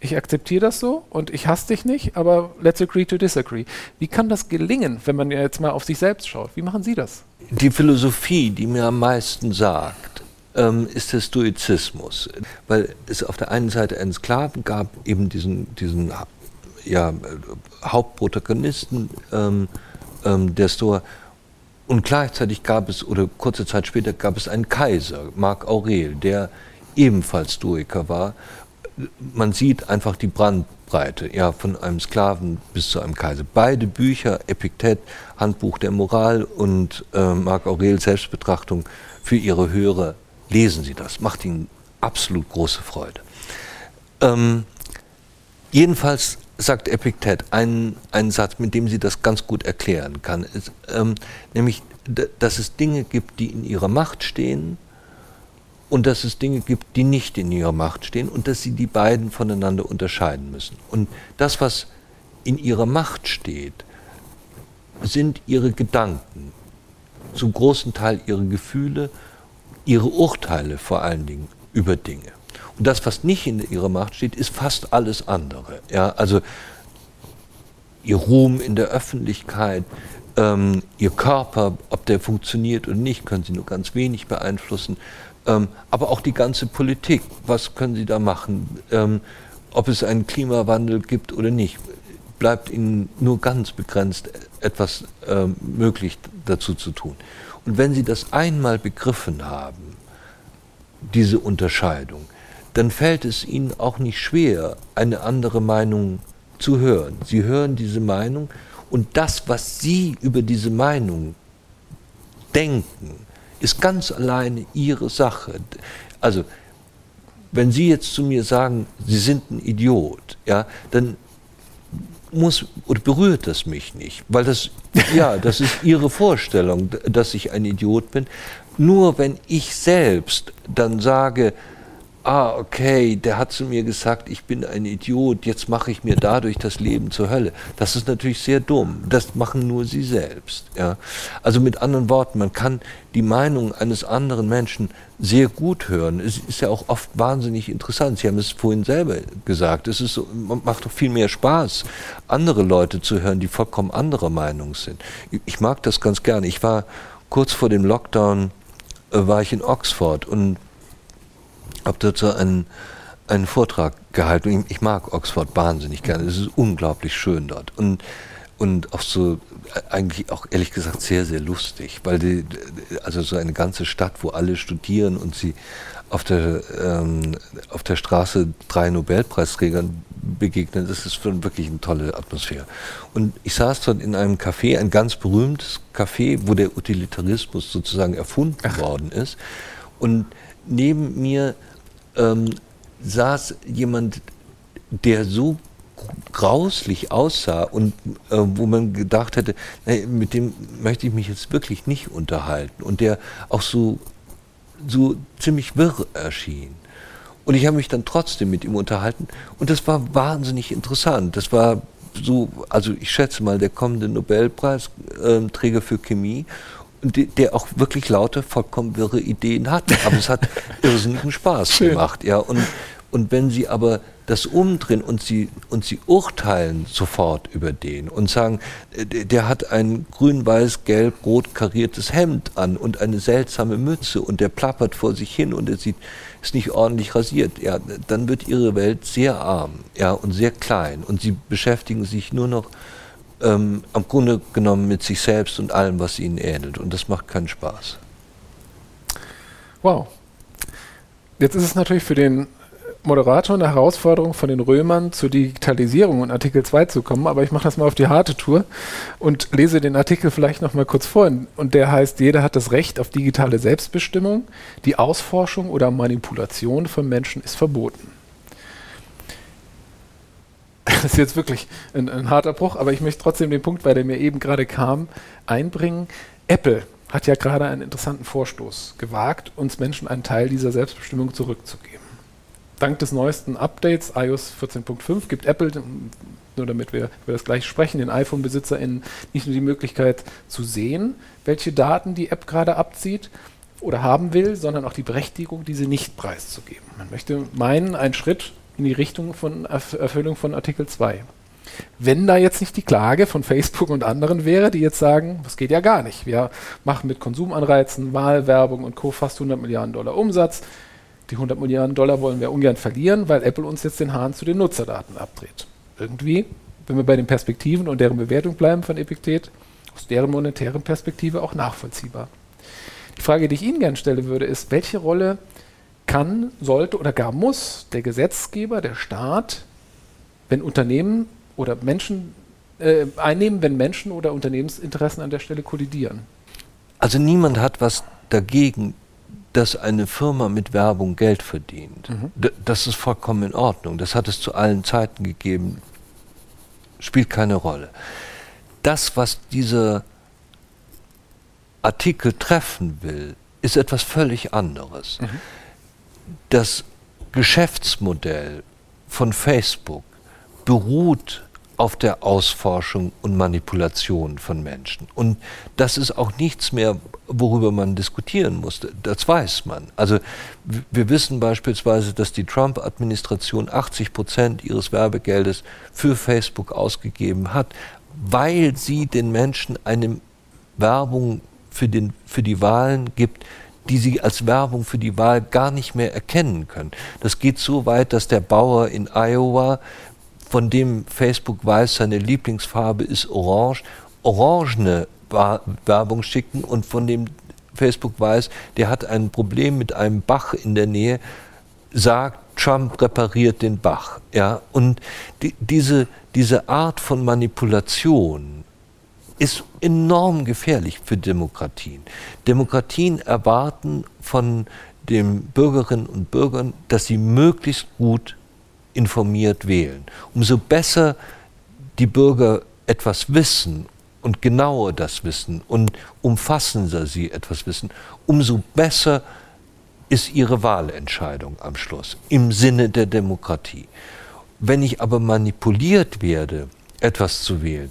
[SPEAKER 2] ich akzeptiere das so und ich hasse dich nicht, aber let's agree to disagree. Wie kann das gelingen, wenn man jetzt mal auf sich selbst schaut? Wie machen Sie das?
[SPEAKER 1] Die Philosophie, die mir am meisten sagt, ähm, ist der Stoizismus. Weil es auf der einen Seite einen Sklaven gab, eben diesen, diesen ja, Hauptprotagonisten ähm, ähm, der Stoa. Und gleichzeitig gab es, oder kurze Zeit später, gab es einen Kaiser, Marc Aurel, der ebenfalls Stoiker war man sieht einfach die Brandbreite, ja, von einem Sklaven bis zu einem Kaiser. Beide Bücher, Epiktet, Handbuch der Moral und äh, Marc Aurel Selbstbetrachtung für ihre Hörer, lesen Sie das. Macht ihnen absolut große Freude. Ähm, jedenfalls sagt Epiktet einen, einen Satz, mit dem sie das ganz gut erklären kann, ist, ähm, nämlich, dass es Dinge gibt, die in ihrer Macht stehen und dass es Dinge gibt, die nicht in ihrer Macht stehen und dass sie die beiden voneinander unterscheiden müssen. Und das, was in ihrer Macht steht, sind ihre Gedanken, zum großen Teil ihre Gefühle, ihre Urteile vor allen Dingen über Dinge. Und das, was nicht in ihrer Macht steht, ist fast alles andere. Ja, also ihr Ruhm in der Öffentlichkeit, ähm, ihr Körper, ob der funktioniert oder nicht, können sie nur ganz wenig beeinflussen. Ähm, aber auch die ganze Politik, was können Sie da machen? Ähm, ob es einen Klimawandel gibt oder nicht, bleibt Ihnen nur ganz begrenzt etwas ähm, möglich dazu zu tun. Und wenn Sie das einmal begriffen haben, diese Unterscheidung, dann fällt es Ihnen auch nicht schwer, eine andere Meinung zu hören. Sie hören diese Meinung und das, was Sie über diese Meinung denken, ist ganz alleine Ihre Sache. Also, wenn Sie jetzt zu mir sagen, Sie sind ein Idiot, ja, dann muss oder berührt das mich nicht, weil das ja, das ist ihre Vorstellung, dass ich ein Idiot bin. Nur wenn ich selbst dann sage, ah, okay, der hat zu mir gesagt, ich bin ein Idiot, jetzt mache ich mir dadurch das Leben zur Hölle. Das ist natürlich sehr dumm. Das machen nur sie selbst. Ja. Also mit anderen Worten, man kann die Meinung eines anderen Menschen sehr gut hören. Es ist ja auch oft wahnsinnig interessant. Sie haben es vorhin selber gesagt. Es ist so, macht doch viel mehr Spaß, andere Leute zu hören, die vollkommen anderer Meinung sind. Ich mag das ganz gerne. Ich war kurz vor dem Lockdown, äh, war ich in Oxford und habe dazu einen, einen Vortrag gehalten. Ich, ich, mag Oxford wahnsinnig gerne. Es ist unglaublich schön dort. Und, und auch so, eigentlich auch ehrlich gesagt sehr, sehr lustig, weil die, also so eine ganze Stadt, wo alle studieren und sie auf der, ähm, auf der Straße drei Nobelpreisträgern begegnen, das ist wirklich eine tolle Atmosphäre. Und ich saß dort in einem Café, ein ganz berühmtes Café, wo der Utilitarismus sozusagen erfunden Ach. worden ist. Und neben mir ähm, saß jemand, der so grauslich aussah und äh, wo man gedacht hätte, nee, mit dem möchte ich mich jetzt wirklich nicht unterhalten und der auch so, so ziemlich wirr erschien. Und ich habe mich dann trotzdem mit ihm unterhalten und das war wahnsinnig interessant. Das war so, also ich schätze mal, der kommende Nobelpreisträger für Chemie der auch wirklich laute, vollkommen wirre Ideen hat. Aber es hat irrsinnigen Spaß gemacht. Ja. Und, und wenn Sie aber das umdrehen und Sie, und Sie urteilen sofort über den und sagen, äh, der hat ein grün-weiß-gelb-rot kariertes Hemd an und eine seltsame Mütze und der plappert vor sich hin und er sieht, ist nicht ordentlich rasiert, ja, dann wird Ihre Welt sehr arm ja, und sehr klein und Sie beschäftigen sich nur noch ähm, am Grunde genommen mit sich selbst und allem, was ihnen ähnelt. Und das macht keinen Spaß.
[SPEAKER 2] Wow. Jetzt ist es natürlich für den Moderator eine Herausforderung von den Römern zur Digitalisierung und Artikel 2 zu kommen, aber ich mache das mal auf die harte Tour und lese den Artikel vielleicht noch mal kurz vor. Und der heißt, jeder hat das Recht auf digitale Selbstbestimmung. Die Ausforschung oder Manipulation von Menschen ist verboten. Das ist jetzt wirklich ein, ein, harter Bruch, aber ich möchte trotzdem den Punkt, weil der mir eben gerade kam, einbringen. Apple hat ja gerade einen interessanten Vorstoß gewagt, uns Menschen einen Teil dieser Selbstbestimmung zurückzugeben. Dank des neuesten Updates iOS 14.5 gibt Apple, nur damit wir über das gleiche sprechen, den iPhone-BesitzerInnen nicht nur die Möglichkeit zu sehen, welche Daten die App gerade abzieht oder haben will, sondern auch die Berechtigung, diese nicht preiszugeben. Man möchte meinen, ein Schritt in die Richtung von Erfüllung von Artikel 2. Wenn da jetzt nicht die Klage von Facebook und anderen wäre, die jetzt sagen, das geht ja gar nicht. Wir machen mit Konsumanreizen, Wahlwerbung und Co. fast 100 Milliarden Dollar Umsatz. Die 100 Milliarden Dollar wollen wir ungern verlieren, weil Apple uns jetzt den Hahn zu den Nutzerdaten abdreht. Irgendwie, wenn wir bei den Perspektiven und deren Bewertung bleiben von Epiktet, aus deren monetären Perspektive auch nachvollziehbar. Die Frage, die ich Ihnen gerne stellen würde, ist, welche Rolle kann, sollte oder gar muss der Gesetzgeber, der Staat, wenn Unternehmen oder Menschen äh, einnehmen, wenn Menschen oder Unternehmensinteressen an der Stelle kollidieren.
[SPEAKER 1] Also niemand hat was dagegen, dass eine Firma mit Werbung Geld verdient. Mhm. Das ist vollkommen in Ordnung. Das hat es zu allen Zeiten gegeben. Spielt keine Rolle. Das, was dieser Artikel treffen will, ist etwas völlig anderes. Mhm das Geschäftsmodell von Facebook beruht auf der Ausforschung und Manipulation von Menschen. Und das ist auch nichts mehr, worüber man diskutieren musste. Das weiß man. Also wir wissen beispielsweise, dass die Trump-Administration 80 Prozent ihres Werbegeldes für Facebook ausgegeben hat, weil sie den Menschen eine Werbung für, den, für die Wahlen gibt, die sie als Werbung für die Wahl gar nicht mehr erkennen können. Das geht so weit, dass der Bauer in Iowa, von dem Facebook weiß, seine Lieblingsfarbe ist orange, orangene Werbung schicken und von dem Facebook weiß, der hat ein Problem mit einem Bach in der Nähe, sagt, Trump repariert den Bach. Ja? Und die, diese, diese Art von Manipulation ist enorm gefährlich für Demokratien. Demokratien erwarten von den Bürgerinnen und Bürgern, dass sie möglichst gut informiert wählen. Umso besser die Bürger etwas wissen und genauer das wissen und umfassender sie etwas wissen, umso besser ist ihre Wahlentscheidung am Schluss im Sinne der Demokratie. Wenn ich aber manipuliert werde, etwas zu wählen,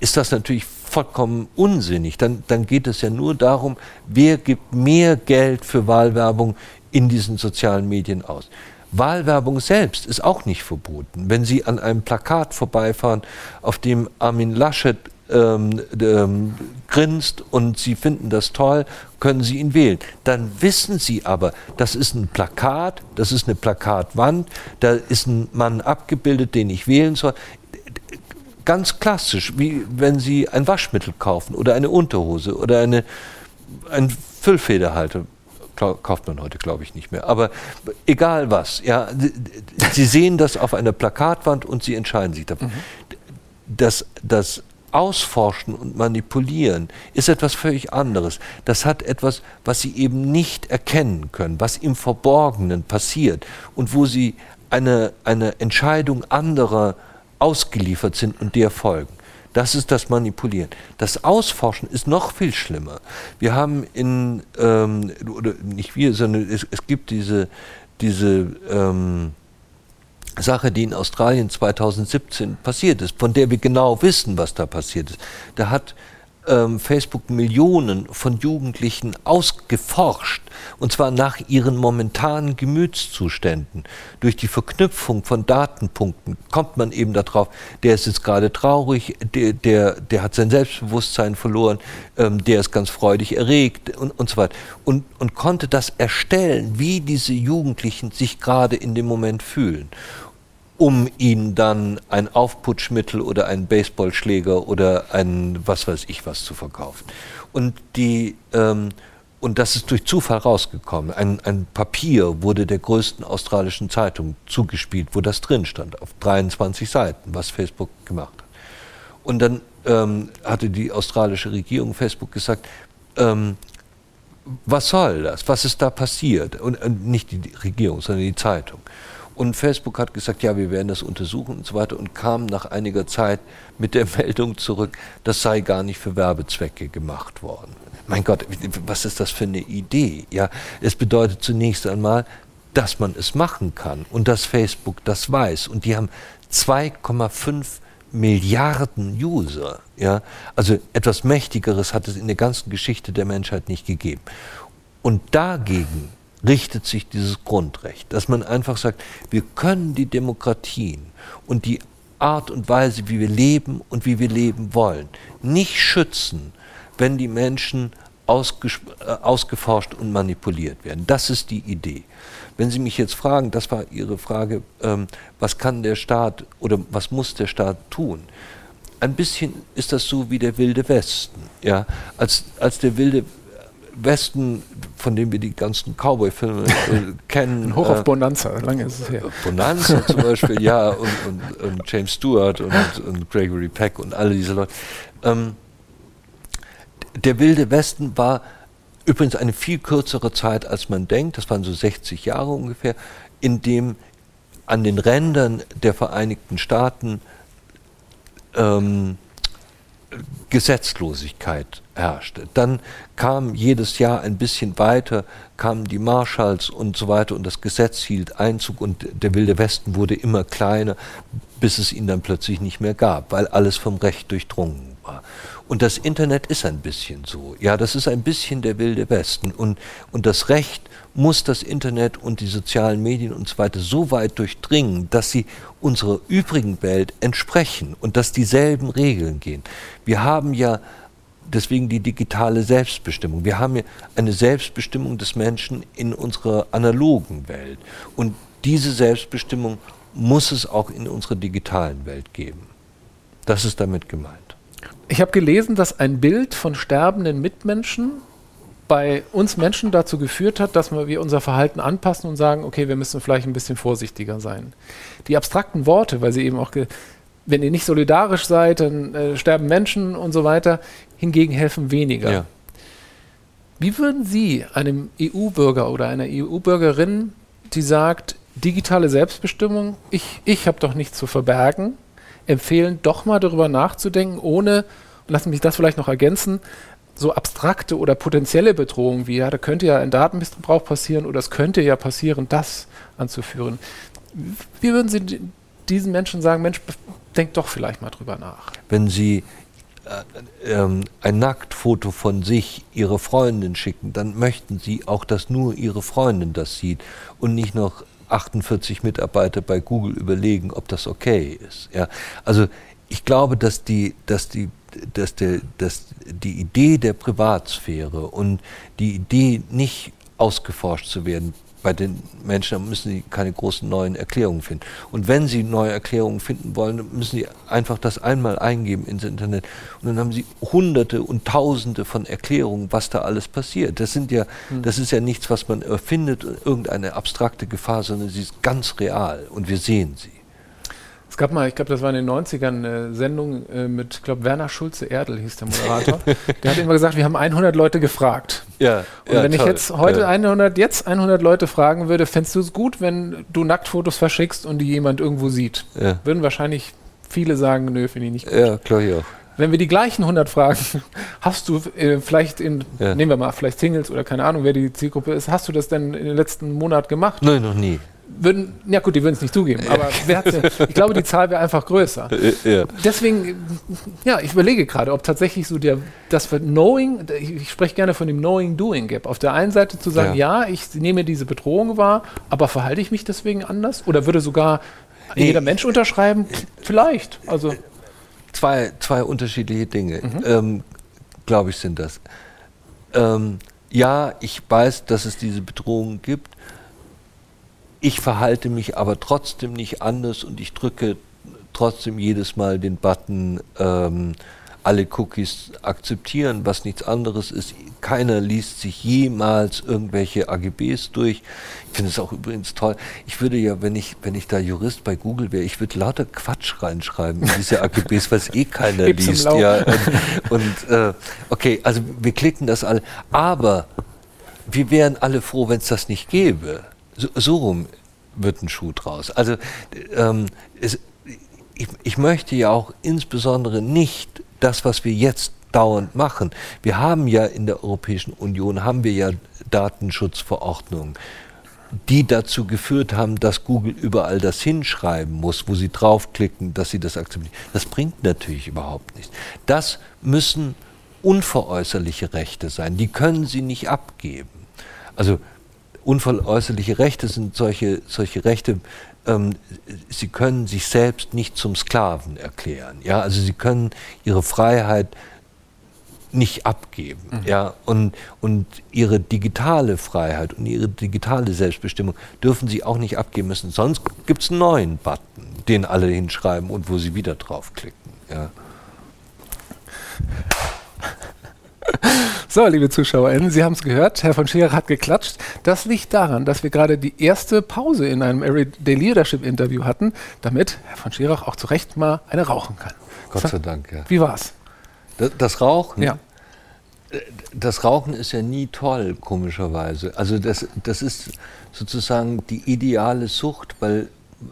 [SPEAKER 1] ist das natürlich vollkommen unsinnig. Dann, dann geht es ja nur darum, wer gibt mehr Geld für Wahlwerbung in diesen sozialen Medien aus. Wahlwerbung selbst ist auch nicht verboten. Wenn Sie an einem Plakat vorbeifahren, auf dem Armin Laschet ähm, ähm, grinst und Sie finden das toll, können Sie ihn wählen. Dann wissen Sie aber, das ist ein Plakat, das ist eine Plakatwand, da ist ein Mann abgebildet, den ich wählen soll. Ganz klassisch, wie wenn Sie ein Waschmittel kaufen oder eine Unterhose oder eine, ein Füllfederhalter kauft man heute, glaube ich, nicht mehr. Aber egal was, ja, Sie sehen das auf einer Plakatwand und Sie entscheiden sich dafür. Mhm. Das, das Ausforschen und Manipulieren ist etwas völlig anderes. Das hat etwas, was Sie eben nicht erkennen können, was im Verborgenen passiert und wo Sie eine, eine Entscheidung anderer ausgeliefert sind und der folgen. Das ist das Manipulieren. Das Ausforschen ist noch viel schlimmer. Wir haben in, ähm, oder nicht wir, sondern es, es gibt diese, diese ähm, Sache, die in Australien 2017 passiert ist, von der wir genau wissen, was da passiert ist. Da hat ähm, Facebook Millionen von Jugendlichen ausgeforscht, und zwar nach ihren momentanen Gemütszuständen. Durch die Verknüpfung von Datenpunkten kommt man eben darauf, der ist jetzt gerade traurig, der, der, der hat sein Selbstbewusstsein verloren, ähm, der ist ganz freudig erregt und, und so weiter. Und, und konnte das erstellen, wie diese Jugendlichen sich gerade in dem Moment fühlen um ihnen dann ein Aufputschmittel oder einen Baseballschläger oder ein was weiß ich was zu verkaufen. Und die ähm, und das ist durch Zufall rausgekommen. Ein, ein, Papier wurde der größten australischen Zeitung zugespielt, wo das drin stand, auf 23 Seiten, was Facebook gemacht hat. Und dann ähm, hatte die australische Regierung Facebook gesagt, ähm, was soll das? Was ist da passiert? Und, und nicht die Regierung, sondern die Zeitung. Und Facebook hat gesagt, ja, wir werden das untersuchen und so weiter und kam nach einiger Zeit mit der Meldung zurück, das sei gar nicht für Werbezwecke gemacht worden. Mein Gott, was ist das für eine Idee? Ja, es bedeutet zunächst einmal, dass man es machen kann und dass Facebook das weiß. Und die haben 2,5 Milliarden User. Ja? Also etwas Mächtigeres hat es in der ganzen Geschichte der Menschheit nicht gegeben. Und dagegen richtet sich dieses Grundrecht, dass man einfach sagt, wir können die Demokratien und die Art und Weise, wie wir leben und wie wir leben wollen, nicht schützen, wenn die Menschen äh, ausgeforscht und manipuliert werden. Das ist die Idee. Wenn Sie mich jetzt fragen, das war Ihre Frage, ähm, was kann der Staat oder was muss der Staat tun? Ein bisschen ist das so wie der wilde Westen. Ja? Als, als der wilde Westen, von dem wir die ganzen Cowboy-Filme äh, kennen.
[SPEAKER 2] Hoch auf äh, Bonanza, lange ist es her.
[SPEAKER 1] Bonanza zum Beispiel, ja, und, und, und, James Stewart und, und, Gregory Peck und alle diese Leute. Ähm, der Wilde Westen war übrigens eine viel kürzere Zeit, als man denkt, das waren so 60 Jahre ungefähr, in dem an den Rändern der Vereinigten Staaten ähm, Gesetzlosigkeit herrschte. Dann kam jedes Jahr ein bisschen weiter, kamen die Marshalls und so weiter und das Gesetz hielt Einzug und der Wilde Westen wurde immer kleiner, bis es ihn dann plötzlich nicht mehr gab, weil alles vom Recht durchdrungen war. Und das Internet ist ein bisschen so. Ja, das ist ein bisschen der Wilde Westen. Und, und das Recht muss das Internet und die sozialen Medien und so weiter so weit durchdringen, dass sie unserer übrigen Welt entsprechen und dass dieselben Regeln gehen. Wir haben ja deswegen die digitale Selbstbestimmung. Wir haben ja eine Selbstbestimmung des Menschen in unserer analogen Welt. Und diese Selbstbestimmung muss es auch in unserer digitalen Welt geben. Das ist damit gemeint.
[SPEAKER 2] Ich habe gelesen, dass ein Bild von sterbenden Mitmenschen bei uns Menschen dazu geführt hat, dass wir unser Verhalten anpassen und sagen, okay, wir müssen vielleicht ein bisschen vorsichtiger sein. Die abstrakten Worte, weil sie eben auch, wenn ihr nicht solidarisch seid, dann äh, sterben Menschen und so weiter, hingegen helfen weniger. Ja. Wie würden Sie einem EU-Bürger oder einer EU-Bürgerin, die sagt, digitale Selbstbestimmung, ich, ich habe doch nichts zu verbergen, empfehlen, doch mal darüber nachzudenken, ohne, und lassen mich das vielleicht noch ergänzen, so abstrakte oder potenzielle Bedrohungen wie, ja, da könnte ja ein Datenmissbrauch passieren oder es könnte ja passieren, das anzuführen. Wie würden Sie diesen Menschen sagen, Mensch, denk doch vielleicht mal drüber nach?
[SPEAKER 1] Wenn Sie äh, ähm, ein Nacktfoto von sich Ihre Freundin schicken, dann möchten Sie auch, dass nur Ihre Freundin das sieht und nicht noch 48 Mitarbeiter bei Google überlegen, ob das okay ist. Ja? Also ich glaube, dass die, dass die dass, der, dass die Idee der Privatsphäre und die Idee, nicht ausgeforscht zu werden, bei den Menschen müssen sie keine großen neuen Erklärungen finden. Und wenn sie neue Erklärungen finden wollen, müssen sie einfach das einmal eingeben ins Internet. Und dann haben sie hunderte und tausende von Erklärungen, was da alles passiert. Das sind ja, hm. das ist ja nichts, was man erfindet, irgendeine abstrakte Gefahr, sondern sie ist ganz real und wir sehen sie.
[SPEAKER 2] Es gab mal, ich glaube, das war in den 90ern eine Sendung äh, mit, ich glaube, Werner Schulze-Erdl hieß der Moderator. der hat immer gesagt, wir haben 100 Leute gefragt.
[SPEAKER 1] Ja,
[SPEAKER 2] und ja, wenn toll. ich jetzt heute ja. 100, jetzt 100 Leute fragen würde, fändest du es gut, wenn du Nacktfotos verschickst und die jemand irgendwo sieht? Ja. Würden wahrscheinlich viele sagen, nö, finde ich nicht gut.
[SPEAKER 1] Ja, klar, ja.
[SPEAKER 2] Wenn wir die gleichen 100 fragen, hast du äh, vielleicht in, nehmen wir mal, vielleicht Singles oder keine Ahnung, wer die Zielgruppe ist, hast du das denn in den letzten Monat gemacht?
[SPEAKER 1] Nein, noch nie
[SPEAKER 2] würden, ja gut, die würden es nicht zugeben, aber ich glaube, die Zahl wäre einfach größer. Ja. Deswegen, ja, ich überlege gerade, ob tatsächlich so der, das Knowing, ich spreche gerne von dem Knowing-Doing-Gap. Auf der einen Seite zu sagen, ja. ja. ich nehme diese Bedrohung wahr, aber verhalte ich mich deswegen anders? Oder würde sogar nee. jeder Mensch unterschreiben? Vielleicht. Also.
[SPEAKER 1] Zwei, zwei unterschiedliche Dinge, mhm. ähm, glaube ich, sind das. Ähm, ja, ich weiß, dass es diese Bedrohung gibt ich verhalte mich aber trotzdem nicht anders und ich drücke trotzdem jedes Mal den Button ähm, alle Cookies akzeptieren, was nichts anderes ist. Keiner liest sich jemals irgendwelche AGBs durch. Ich finde es auch übrigens toll. Ich würde ja, wenn ich, wenn ich da Jurist bei Google wäre, ich würde lauter Quatsch reinschreiben in diese AGBs, was eh keiner liest. Ja, und, und äh, okay, also wir klicken das alle. Aber wir wären alle froh, wenn es das nicht gäbe. So, so rum wird ein Schuh draus. Also ähm, es, ich, ich möchte ja auch insbesondere nicht das, was wir jetzt dauernd machen. Wir haben ja in der Europäischen Union haben wir ja Datenschutzverordnungen, die dazu geführt haben, dass Google überall das hinschreiben muss, wo sie draufklicken, dass sie das akzeptieren. Das bringt natürlich überhaupt nichts. Das müssen unveräußerliche Rechte sein. Die können sie nicht abgeben. Also unveräußerliche Rechte sind solche, solche Rechte, ähm, sie können sich selbst nicht zum Sklaven erklären. Ja? Also sie können ihre Freiheit nicht abgeben. Mhm. Ja? Und, und ihre digitale Freiheit und ihre digitale Selbstbestimmung dürfen sie auch nicht abgeben müssen. Sonst gibt es einen neuen Button, den alle hinschreiben und wo sie wieder draufklicken. Ja?
[SPEAKER 2] So, liebe ZuschauerInnen, Sie haben es gehört, Herr von Scherer hat geklatscht. Das liegt daran, dass wir gerade die erste Pause in einem Everyday Leadership Interview hatten, damit Herr von Scherer auch zu Recht mal eine rauchen kann.
[SPEAKER 1] Gott sei Dank, ja.
[SPEAKER 2] Wie war's?
[SPEAKER 1] Das, das Rauchen?
[SPEAKER 2] Ja.
[SPEAKER 1] Das Rauchen ist ja nie toll, komischerweise. Also das, das ist sozusagen die ideale Sucht, weil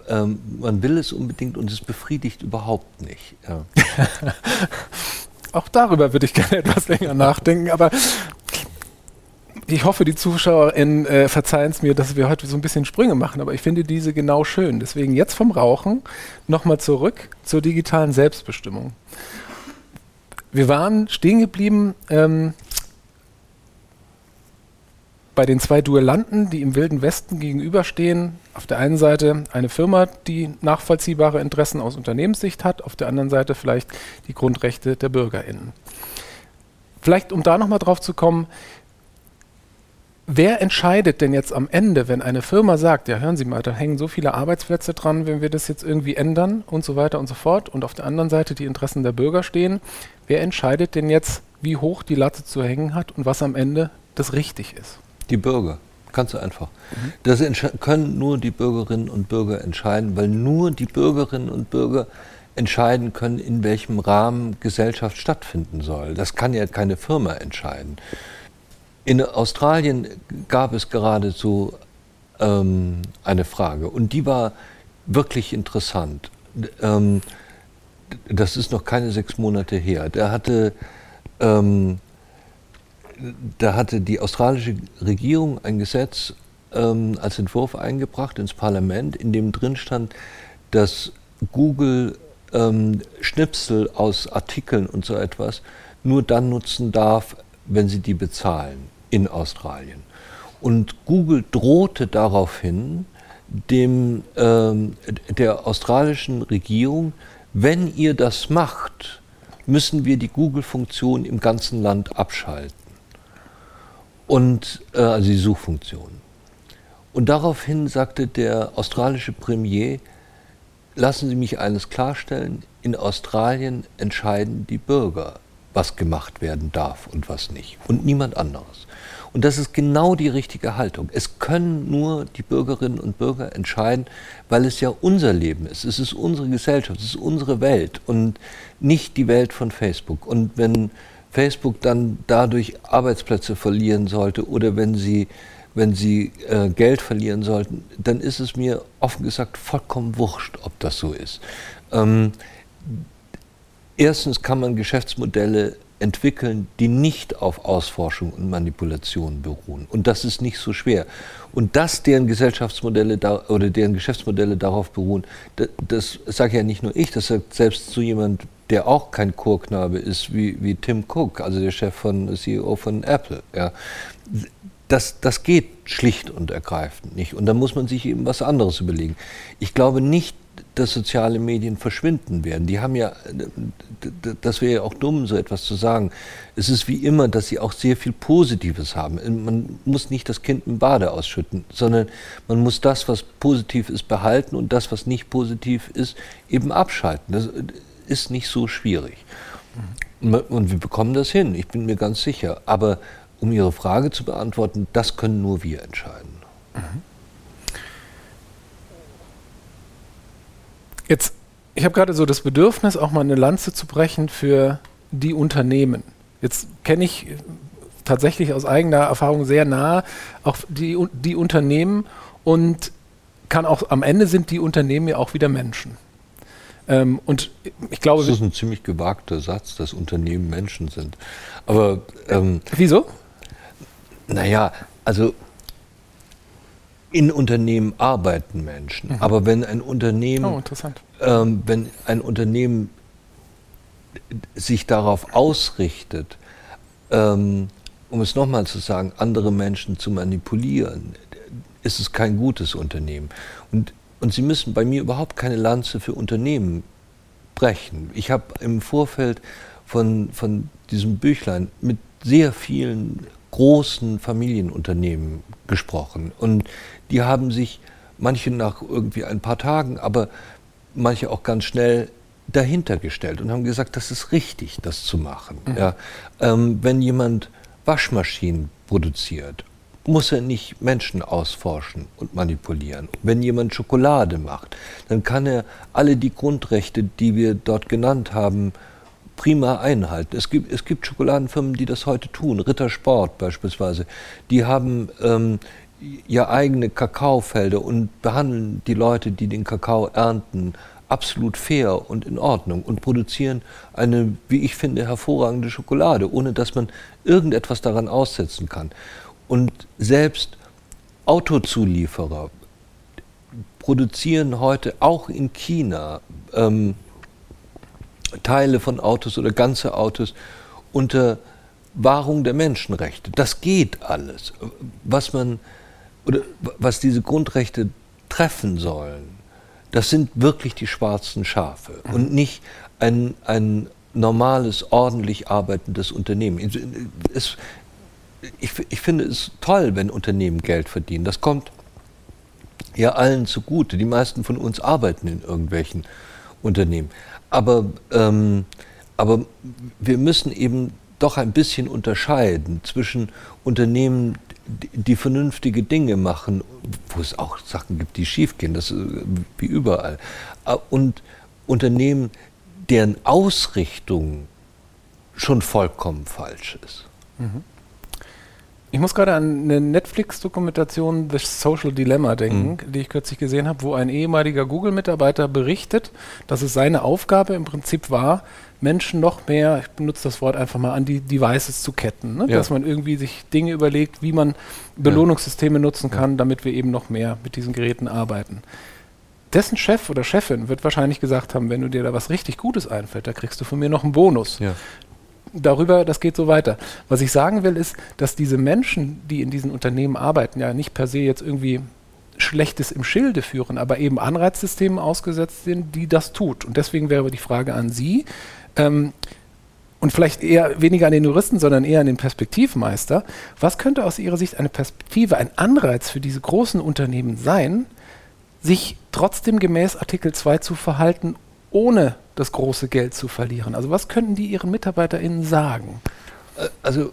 [SPEAKER 1] ähm, man will es unbedingt und es befriedigt überhaupt nicht. Ja.
[SPEAKER 2] auch darüber würde ich gerne etwas länger nachdenken, aber ich hoffe, die ZuschauerInnen äh, verzeihen es mir, dass wir heute so ein bisschen Sprünge machen, aber ich finde diese genau schön. Deswegen jetzt vom Rauchen nochmal zurück zur digitalen Selbstbestimmung. Wir waren stehen geblieben ähm, bei den zwei Duellanten, die im Wilden Westen gegenüberstehen. Auf der einen Seite eine Firma, die nachvollziehbare Interessen aus Unternehmenssicht hat, auf der anderen Seite vielleicht die Grundrechte der BürgerInnen. Vielleicht, um da nochmal drauf zu kommen, wer entscheidet denn jetzt am Ende, wenn eine Firma sagt, ja hören Sie mal, da hängen so viele Arbeitsplätze dran, wenn wir das jetzt irgendwie ändern und so weiter und so fort und auf der anderen Seite die Interessen der Bürger stehen, wer entscheidet denn jetzt, wie hoch die Latte zu hängen hat und was am Ende das richtig ist?
[SPEAKER 1] Die Bürger. Ganz einfach. Mhm. Das können nur die Bürgerinnen und Bürger entscheiden, weil nur die Bürgerinnen und Bürger entscheiden können, in welchem Rahmen Gesellschaft stattfinden soll. Das kann ja keine Firma entscheiden. In Australien gab es geradezu ähm, eine Frage und die war wirklich interessant. Ähm, das ist noch keine sechs Monate her. Der hatte, ähm, da hatte die australische Regierung ein Gesetz ähm, als Entwurf eingebracht ins Parlament, in dem drin stand, dass Google ähm, Schnipsel aus Artikeln und so etwas nur dann nutzen darf, wenn sie die bezahlen in Australien. Und Google drohte daraufhin dem, ähm, der australischen Regierung, wenn ihr das macht, müssen wir die Google-Funktion im ganzen Land abschalten. Und, äh, also die Suchfunktion. Und daraufhin sagte der australische Premier, lassen Sie mich eines klarstellen, in Australien entscheiden die Bürger, was gemacht werden darf und was nicht. Und niemand anderes. Und das ist genau die richtige Haltung. Es können nur die Bürgerinnen und Bürger entscheiden, weil es ja unser Leben ist. Es ist unsere Gesellschaft, es ist unsere Welt und nicht die Welt von Facebook. Und wenn Facebook dann dadurch Arbeitsplätze verlieren sollte oder wenn sie, wenn sie äh, Geld verlieren sollten, dann ist es mir offen gesagt vollkommen wurscht, ob das so ist. Ähm, erstens kann man Geschäftsmodelle entwickeln, die nicht auf Ausforschung und Manipulation beruhen. Und das ist nicht so schwer. Und dass deren Gesellschaftsmodelle da, oder deren Geschäftsmodelle darauf beruhen, das, das sage ja nicht nur ich, das sagt selbst so jemand, der auch kein Chorknabe ist, wie, wie Tim Cook, also der Chef von CEO von Apple. Ja. Das, das geht schlicht und ergreifend nicht. Und da muss man sich eben was anderes überlegen. Ich glaube nicht, dass soziale Medien verschwinden werden. Die haben ja, das wäre ja auch dumm, so etwas zu sagen. Es ist wie immer, dass sie auch sehr viel Positives haben. Man muss nicht das Kind im Bade ausschütten, sondern man muss das, was positiv ist, behalten und das, was nicht positiv ist, eben abschalten. Das ist nicht so schwierig. Und wir bekommen das hin, ich bin mir ganz sicher. Aber um Ihre Frage zu beantworten, das können nur wir entscheiden. Mhm.
[SPEAKER 2] Jetzt, ich habe gerade so das Bedürfnis, auch mal eine Lanze zu brechen für die Unternehmen. Jetzt kenne ich tatsächlich aus eigener Erfahrung sehr nah auch die, die Unternehmen und kann auch am Ende sind die Unternehmen ja auch wieder Menschen.
[SPEAKER 1] Ähm, und ich glaube. Das ist ein ziemlich gewagter Satz, dass Unternehmen Menschen sind. Aber.
[SPEAKER 2] Ähm, Wieso?
[SPEAKER 1] Naja, also in Unternehmen arbeiten Menschen. Mhm. Aber wenn ein Unternehmen, oh, ähm, wenn ein Unternehmen sich darauf ausrichtet, ähm, um es nochmal zu sagen, andere Menschen zu manipulieren, ist es kein gutes Unternehmen. Und, und Sie müssen bei mir überhaupt keine Lanze für Unternehmen brechen. Ich habe im Vorfeld von, von diesem Büchlein mit sehr vielen großen Familienunternehmen gesprochen. Und die haben sich, manche nach irgendwie ein paar Tagen, aber manche auch ganz schnell dahinter gestellt und haben gesagt, das ist richtig, das zu machen. Mhm. Ja, ähm, wenn jemand Waschmaschinen produziert, muss er nicht Menschen ausforschen und manipulieren. Wenn jemand Schokolade macht, dann kann er alle die Grundrechte, die wir dort genannt haben, prima einhalten. Es gibt, es gibt Schokoladenfirmen, die das heute tun. Rittersport beispielsweise. Die haben ähm, ja eigene Kakaofelder und behandeln die Leute, die den Kakao ernten, absolut fair und in Ordnung und produzieren eine, wie ich finde, hervorragende Schokolade, ohne dass man irgendetwas daran aussetzen kann. Und selbst Autozulieferer produzieren heute auch in China ähm, Teile von Autos oder ganze Autos unter Wahrung der Menschenrechte. Das geht alles. Was man oder was diese Grundrechte treffen sollen, das sind wirklich die schwarzen Schafe mhm. und nicht ein, ein normales, ordentlich arbeitendes Unternehmen. Es, ich, ich finde es toll, wenn Unternehmen Geld verdienen. Das kommt ja allen zugute. Die meisten von uns arbeiten in irgendwelchen Unternehmen. Aber, ähm, aber wir müssen eben doch ein bisschen unterscheiden zwischen Unternehmen, die, vernünftige Dinge machen, wo es auch Sachen gibt, die schiefgehen, das wie überall, äh, und Unternehmen, deren Ausrichtung schon vollkommen falsch ist.
[SPEAKER 2] Mhm. Ich muss gerade an eine Netflix-Dokumentation The Social Dilemma denken, mhm. die ich kürzlich gesehen habe, wo ein ehemaliger Google-Mitarbeiter berichtet, dass es seine Aufgabe im Prinzip war, Menschen noch mehr, ich benutze das Wort einfach mal, an die Devices zu ketten. Ne? Ja. Dass man irgendwie sich Dinge überlegt, wie man Belohnungssysteme nutzen kann, damit wir eben noch mehr mit diesen Geräten arbeiten. Dessen Chef oder Chefin wird wahrscheinlich gesagt haben, wenn du dir da was richtig Gutes einfällt, da kriegst du von mir noch einen Bonus. Ja darüber, das geht so weiter. Was ich sagen will, ist, dass diese Menschen, die in diesen Unternehmen arbeiten, ja nicht per se jetzt irgendwie Schlechtes im Schilde führen, aber eben Anreizsystemen ausgesetzt sind, die das tut. Und deswegen wäre die Frage an Sie, ähm, und vielleicht eher weniger an den Juristen, sondern eher an den Perspektivmeister. Was könnte aus Ihrer Sicht eine Perspektive, ein Anreiz für diese großen Unternehmen sein, sich trotzdem gemäß Artikel 2 zu verhalten, ohne das große Geld zu verlieren? Also was könnten die Ihren MitarbeiterInnen sagen?
[SPEAKER 1] Äh, also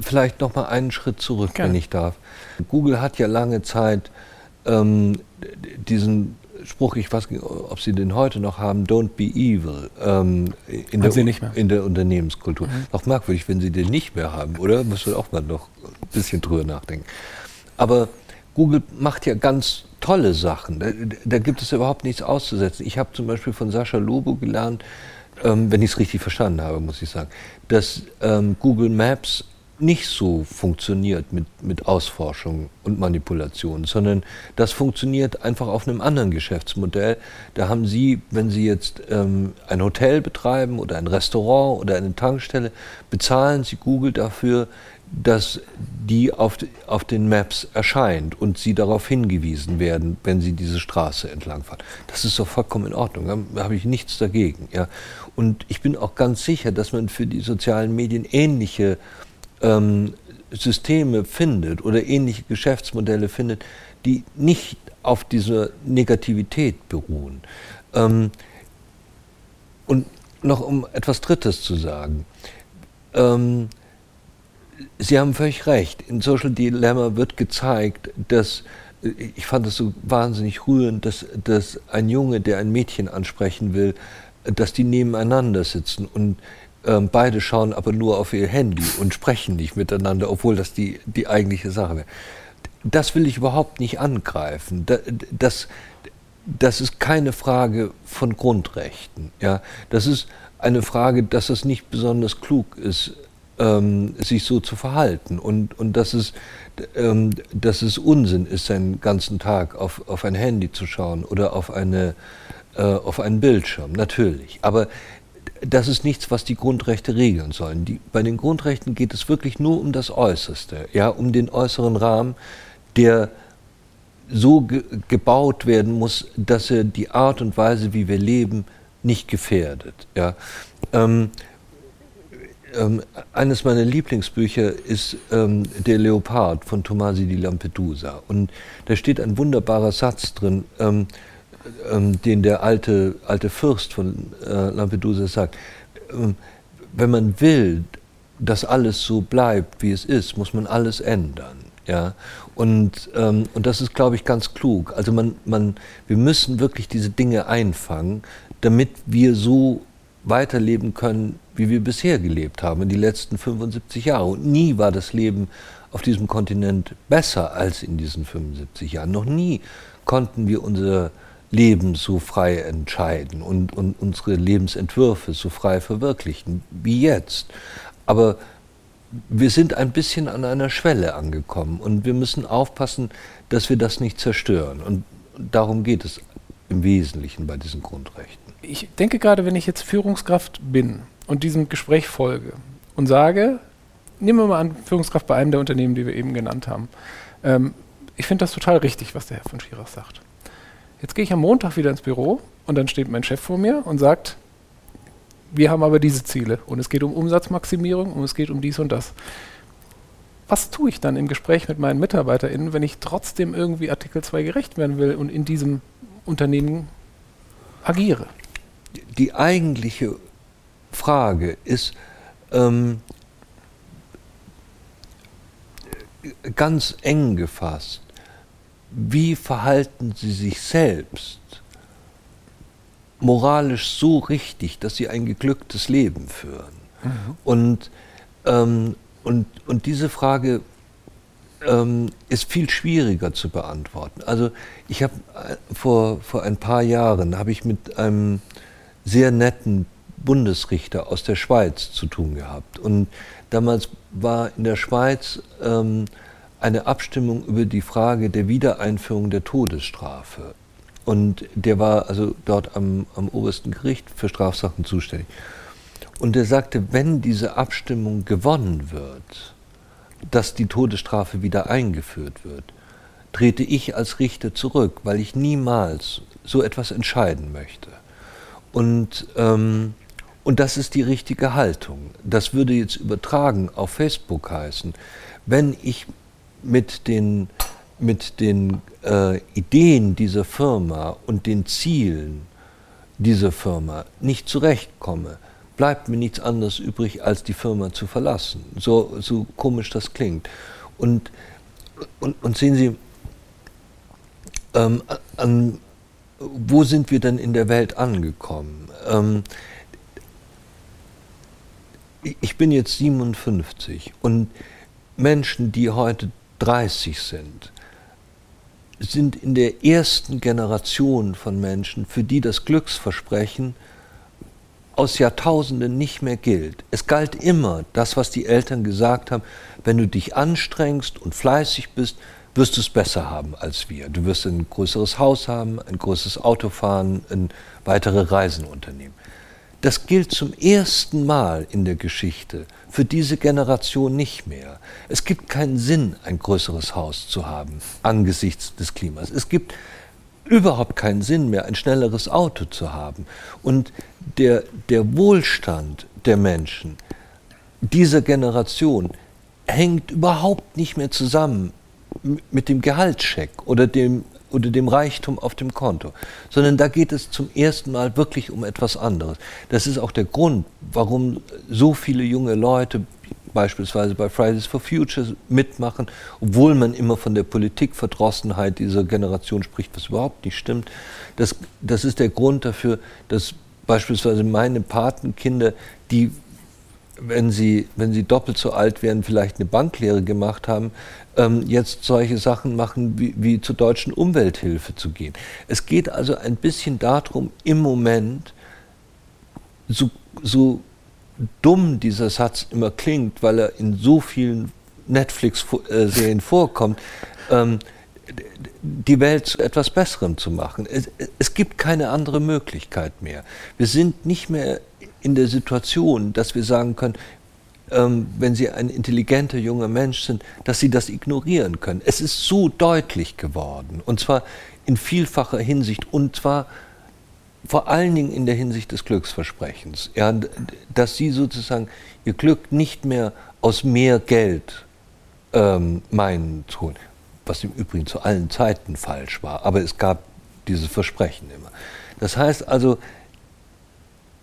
[SPEAKER 1] vielleicht noch mal einen Schritt zurück, Gerne. wenn ich darf. Google hat ja lange Zeit ähm, diesen Spruch, ich weiß nicht, ob Sie den heute noch haben, don't be evil, ähm, in, der, in, der, Unternehmenskultur. Mhm. Auch merkwürdig, wenn Sie den nicht mehr haben, oder? Muss man auch mal noch ein bisschen drüber nachdenken. Aber Google macht ja ganz tolle Sachen. Da, da, gibt es überhaupt nichts auszusetzen. Ich habe zum Beispiel von Sascha Lobo gelernt, ähm, wenn ich es richtig verstanden habe, muss ich sagen, dass ähm, Google Maps nicht so funktioniert mit, mit Ausforschung und Manipulation, sondern das funktioniert einfach auf einem anderen Geschäftsmodell. Da haben Sie, wenn Sie jetzt ähm, ein Hotel betreiben oder ein Restaurant oder eine Tankstelle, bezahlen Sie Google dafür, dass die auf, auf den Maps erscheint und sie darauf hingewiesen werden, wenn sie diese Straße entlangfahren. Das ist doch vollkommen in Ordnung. Da habe ich nichts dagegen. Ja. Und ich bin auch ganz sicher, dass man für die sozialen Medien ähnliche ähm, Systeme findet oder ähnliche Geschäftsmodelle findet, die nicht auf dieser Negativität beruhen. Ähm, und noch um etwas Drittes zu sagen. Ähm, Sie haben völlig recht. In Social Dilemma wird gezeigt, dass ich fand es so wahnsinnig rührend, dass, dass ein Junge, der ein Mädchen ansprechen will, dass die nebeneinander sitzen und ähm, beide schauen aber nur auf ihr Handy und sprechen nicht miteinander, obwohl das die, die eigentliche Sache wäre. Das will ich überhaupt nicht angreifen. Das, das ist keine Frage von Grundrechten. Ja? Das ist eine Frage, dass es nicht besonders klug ist, ähm, sich so zu verhalten und, und dass, es, ähm, dass es Unsinn ist, seinen ganzen Tag auf, auf ein Handy zu schauen oder auf, eine, äh, auf einen Bildschirm, natürlich. Aber das ist nichts, was die Grundrechte regeln sollen. Die, bei den Grundrechten geht es wirklich nur um das Äußerste, ja, um den äußeren Rahmen, der so ge gebaut werden muss, dass er die Art und Weise, wie wir leben, nicht gefährdet. Ja. Ähm, ähm, eines meiner Lieblingsbücher ist ähm, Der Leopard von Tomasi di Lampedusa. Und da steht ein wunderbarer Satz drin, ähm, ähm den der alte, alte Fürst von äh, Lampedusa sagt. Ähm, wenn man will, dass alles so bleibt, wie es ist, muss man alles ändern. Ja? Und, ähm, und das ist, glaube ich, ganz klug. Also man, man, wir müssen wirklich diese Dinge einfangen, damit wir so weiterleben können, wie wir bisher gelebt haben, in die letzten 75 Jahre. Und nie war das Leben auf diesem Kontinent besser als in diesen 75 Jahren. Noch nie konnten wir unser Leben so frei entscheiden und, und unsere Lebensentwürfe so frei verwirklichen wie jetzt. Aber wir sind ein bisschen an einer Schwelle angekommen und wir müssen aufpassen, dass wir das nicht zerstören. Und darum geht es im Wesentlichen bei diesen Grundrechten
[SPEAKER 2] ich denke gerade, wenn ich jetzt Führungskraft bin und diesem Gespräch folge und sage, nehmen wir mal an, Führungskraft bei einem der Unternehmen, die wir eben genannt haben. Ähm, ich finde das total richtig, was der Herr von Schirach sagt. Jetzt gehe ich am Montag wieder ins Büro und dann steht mein Chef vor mir und sagt, wir haben aber diese Ziele und es geht um Umsatzmaximierung und es geht um dies und das. Was tue ich dann im Gespräch mit meinen MitarbeiterInnen, wenn ich trotzdem irgendwie Artikel 2 gerecht werden will und in diesem Unternehmen agiere?
[SPEAKER 1] Die eigentliche Frage ist ähm, ganz eng gefasst. Wie verhalten Sie sich selbst moralisch so richtig, dass Sie ein geglücktes Leben führen? Mhm. Und, ähm, und, und diese Frage ähm, ist viel schwieriger zu beantworten. Also ich habe äh, vor, vor ein paar Jahren habe ich mit einem sehr netten Bundesrichter aus der Schweiz zu tun gehabt. Und damals war in der Schweiz ähm, eine Abstimmung über die Frage der Wiedereinführung der Todesstrafe. Und der war also dort am, am obersten Gericht für Strafsachen zuständig. Und er sagte, wenn diese Abstimmung gewonnen wird, dass die Todesstrafe wieder eingeführt wird, trete ich als Richter zurück, weil ich niemals so etwas entscheiden möchte. Und, ähm, und das ist die richtige Haltung. Das würde jetzt übertragen auf Facebook heißen, wenn ich mit den, mit den äh, Ideen dieser Firma und den Zielen dieser Firma nicht zurechtkomme, bleibt mir nichts anderes übrig, als die Firma zu verlassen. So, so komisch das klingt. Und, und, und sehen Sie, ähm, an, wo sind wir denn in der Welt angekommen? Ähm, ich bin jetzt 57 und Menschen, die heute 30 sind, sind in der ersten Generation von Menschen, für die das Glücksversprechen aus Jahrtausenden nicht mehr gilt. Es galt immer das, was die Eltern gesagt haben, wenn du dich anstrengst und fleißig bist, wirst du es besser haben als wir. Du wirst ein größeres Haus haben, ein größeres Auto fahren, weitere Reisen unternehmen. Das gilt zum ersten Mal in der Geschichte für diese Generation nicht mehr. Es gibt keinen Sinn, ein größeres Haus zu haben angesichts des Klimas. Es gibt überhaupt keinen Sinn mehr, ein schnelleres Auto zu haben. Und der, der Wohlstand der Menschen dieser Generation hängt überhaupt nicht mehr zusammen mit dem Gehaltscheck oder dem, oder dem Reichtum auf dem Konto, sondern da geht es zum ersten Mal wirklich um etwas anderes. Das ist auch der Grund, warum so viele junge Leute beispielsweise bei Fridays for Future mitmachen, obwohl man immer von der Politikverdrossenheit dieser Generation spricht, was überhaupt nicht stimmt. Das, das ist der Grund dafür, dass beispielsweise meine Patenkinder, die wenn sie, wenn sie doppelt so alt wären, vielleicht eine Banklehre gemacht haben, ähm, jetzt solche Sachen machen, wie, wie zur deutschen Umwelthilfe zu gehen. Es geht also ein bisschen darum, im Moment, so, so dumm dieser Satz immer klingt, weil er in so vielen Netflix-Serien vorkommt, ähm, die Welt zu etwas Besserem zu machen. Es, es, gibt keine andere Möglichkeit mehr. Wir sind nicht mehr in der Situation, dass wir sagen können, ähm, wenn Sie ein intelligenter junger Mensch sind, dass Sie das ignorieren können. Es ist so deutlich geworden und zwar in vielfacher Hinsicht und zwar vor allen Dingen in der Hinsicht des Glücksversprechens, ja, dass Sie sozusagen Ihr Glück nicht mehr aus mehr Geld ähm, meinen zu holen, was im Übrigen zu allen Zeiten falsch war, aber es gab dieses Versprechen immer. Das heißt also,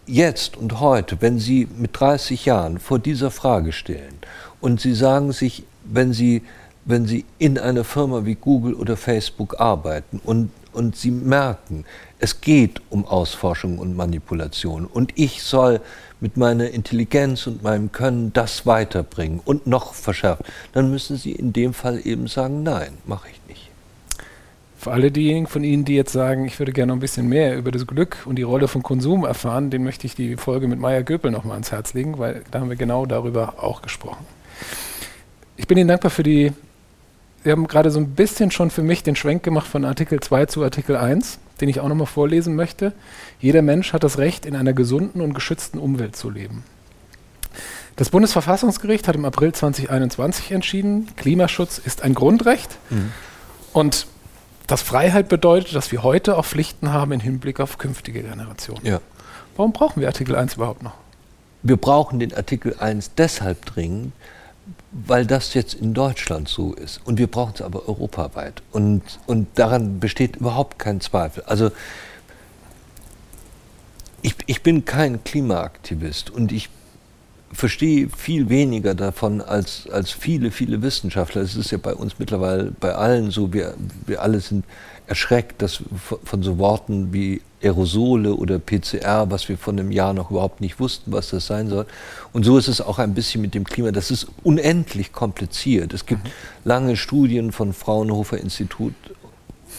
[SPEAKER 1] jetzt und heute, wenn Sie mit 30 Jahren vor dieser Frage stellen und Sie sagen sich, wenn Sie, wenn Sie in einer Firma wie Google oder Facebook arbeiten und, und Sie merken, es geht um Ausforschung und Manipulation und ich soll mit meiner Intelligenz und meinem Können das weiterbringen und noch verschärft, dann müssen Sie in dem Fall eben sagen, nein, mache ich nicht.
[SPEAKER 2] Für alle diejenigen von Ihnen, die jetzt sagen, ich würde gerne noch ein bisschen mehr über das Glück und die Rolle von Konsum erfahren, den möchte ich die Folge mit Maya Göpel nochmal ans Herz legen, weil da haben wir genau darüber auch gesprochen. Ich bin Ihnen dankbar für die, Sie haben gerade so ein bisschen schon für mich den Schwenk gemacht von Artikel 2 zu Artikel 1, den ich auch nochmal vorlesen möchte. Jeder Mensch hat das Recht, in einer gesunden und geschützten Umwelt zu leben. Das Bundesverfassungsgericht hat im April 2021 entschieden, Klimaschutz ist ein Grundrecht. Mhm. Und dass Freiheit bedeutet, dass wir heute auch Pflichten haben im Hinblick auf künftige Generationen. Ja. Warum brauchen wir Artikel 1 überhaupt noch?
[SPEAKER 1] Wir brauchen den Artikel 1 deshalb dringend, weil das jetzt in Deutschland so ist. Und wir brauchen es aber europaweit. Und, und daran besteht überhaupt kein Zweifel. Also ich, ich bin kein Klimaaktivist und ich verstehe viel weniger davon als, als viele, viele Wissenschaftler. Es ist ja bei uns mittlerweile bei allen so, wir, wir alle sind erschreckt dass, von so Worten wie Aerosole oder PCR, was wir vor einem Jahr noch überhaupt nicht wussten, was das sein soll. Und so ist es auch ein bisschen mit dem Klima. Das ist unendlich kompliziert. Es gibt mhm. lange Studien von Fraunhofer Institut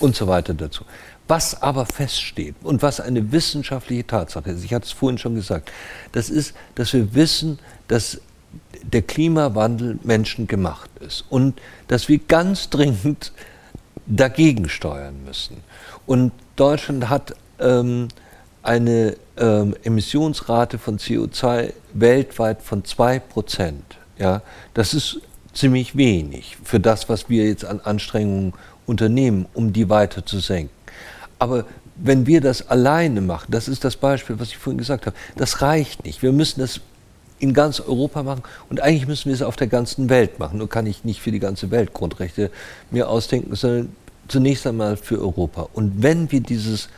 [SPEAKER 1] und so weiter dazu. Was aber feststeht und was eine wissenschaftliche Tatsache ist, ich hatte es vorhin schon gesagt, das ist, dass wir wissen, dass der Klimawandel menschengemacht ist und dass wir ganz dringend dagegen steuern müssen. Und Deutschland hat ähm, eine ähm, Emissionsrate von CO2 weltweit von 2 Prozent. Ja, das ist ziemlich wenig für das, was wir jetzt an Anstrengungen unternehmen, um die weiter zu senken. Aber wenn wir das alleine machen, das ist das Beispiel, was ich vorhin gesagt habe, das reicht nicht. Wir müssen das in ganz Europa machen und eigentlich müssen wir es auf der ganzen Welt machen. Nur kann ich nicht für die ganze Welt Grundrechte mir ausdenken, sondern zunächst einmal für Europa. Und wenn wir dieses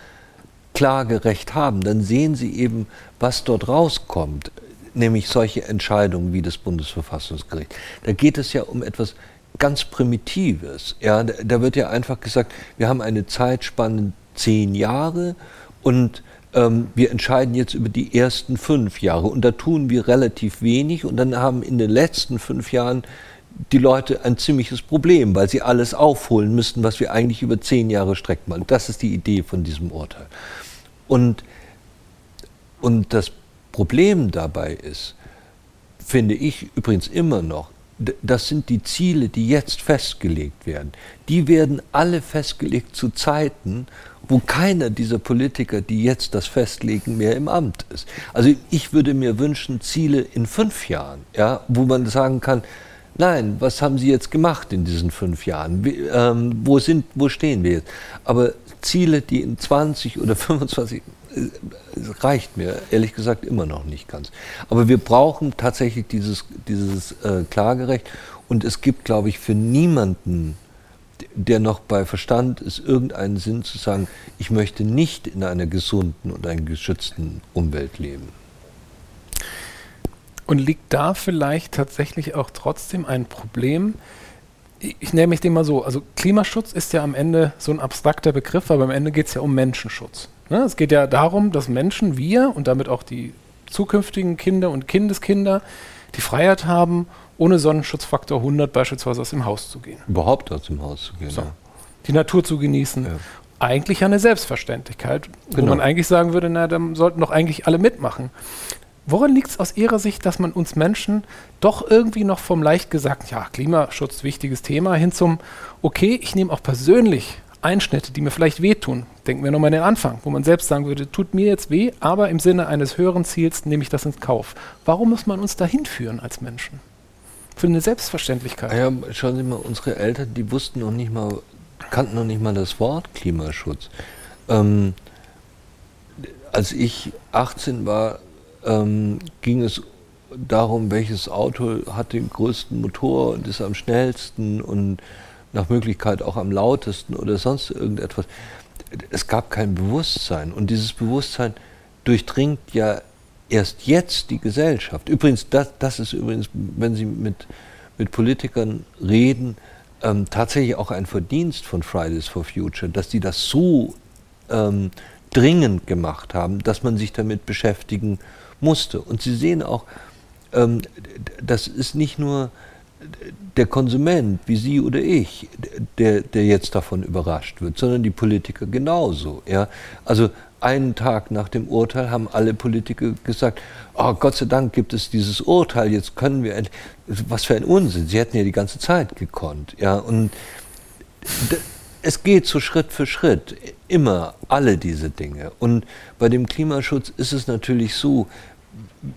[SPEAKER 1] Klagerecht haben, dann sehen Sie eben, was dort rauskommt, nämlich solche Entscheidungen wie das Bundesverfassungsgericht. Da geht es ja um etwas ganz Primitives. Ja, da wird ja einfach gesagt, wir haben eine Zeitspanne zehn Jahre und ähm, wir entscheiden jetzt über die ersten fünf Jahre. Und da tun wir relativ wenig. Und dann haben in den letzten fünf Jahren die Leute ein ziemliches Problem, weil sie alles aufholen müssten, was wir eigentlich über zehn Jahre strecken wollen. Das ist die Idee von diesem Urteil. Und, und das Problem dabei ist, finde ich übrigens immer noch, das sind die Ziele, die jetzt festgelegt werden. Die werden alle festgelegt zu Zeiten, wo keiner dieser Politiker, die jetzt das festlegen, mehr im Amt ist. Also ich würde mir wünschen, Ziele in fünf Jahren, ja, wo man sagen kann, nein, was haben Sie jetzt gemacht in diesen fünf Jahren? Wie, ähm, wo, sind, wo stehen wir jetzt? Aber Ziele, die in 20 oder 25 äh, reicht mir ehrlich gesagt immer noch nicht ganz. Aber wir brauchen tatsächlich dieses, dieses äh, Klagerecht und es gibt, glaube ich, für niemanden, der noch bei Verstand ist, irgendeinen Sinn zu sagen, ich möchte nicht in einer gesunden und einer geschützten Umwelt leben.
[SPEAKER 2] Und liegt da vielleicht tatsächlich auch trotzdem ein Problem? Ich nehme mich dem mal so, also Klimaschutz ist ja am Ende so ein abstrakter Begriff, aber am Ende geht es ja um Menschenschutz. Ne? Es geht ja darum, dass Menschen, wir und damit auch die zukünftigen Kinder und Kindeskinder die Freiheit haben, ohne Sonnenschutzfaktor 100 beispielsweise aus dem Haus zu gehen.
[SPEAKER 1] Überhaupt aus dem Haus zu gehen. So.
[SPEAKER 2] Ja. Die Natur zu genießen. Ja. Eigentlich eine Selbstverständlichkeit, genau. wo man eigentlich sagen würde, na, dann sollten doch eigentlich alle mitmachen. Woran liegt es aus Ihrer Sicht, dass man uns Menschen doch irgendwie noch vom leicht gesagt, ja, Klimaschutz, wichtiges Thema, hin zum, okay, ich nehme auch persönlich Einschnitte, die mir vielleicht wehtun. Denken wir nochmal an den Anfang, wo man selbst sagen würde, tut mir jetzt weh, aber im Sinne eines höheren Ziels nehme ich das ins Kauf. Warum muss man uns dahin führen als Menschen? Für eine Selbstverständlichkeit.
[SPEAKER 1] Ja, schauen Sie mal, unsere Eltern, die wussten noch nicht mal, kannten noch nicht mal das Wort Klimaschutz. Ähm, als ich 18 war, ähm, ging es darum, welches Auto hat den größten Motor und ist am schnellsten und nach Möglichkeit auch am lautesten oder sonst irgendetwas. Es gab kein Bewusstsein und dieses Bewusstsein durchdringt ja erst jetzt die Gesellschaft. Übrigens, das, das ist übrigens, wenn Sie mit, mit Politikern reden, ähm, tatsächlich auch ein Verdienst von Fridays for Future, dass die das so ähm, dringend gemacht haben, dass man sich damit beschäftigen musste. Und Sie sehen auch, ähm, das ist nicht nur der Konsument, wie Sie oder ich, der, der jetzt davon überrascht wird, sondern die Politiker genauso. Ja? Also einen Tag nach dem Urteil haben alle Politiker gesagt, oh, Gott sei Dank gibt es dieses Urteil, jetzt können wir, was für ein Unsinn, sie hätten ja die ganze Zeit gekonnt. Ja? Und es geht so Schritt für Schritt, immer alle diese Dinge. Und bei dem Klimaschutz ist es natürlich so,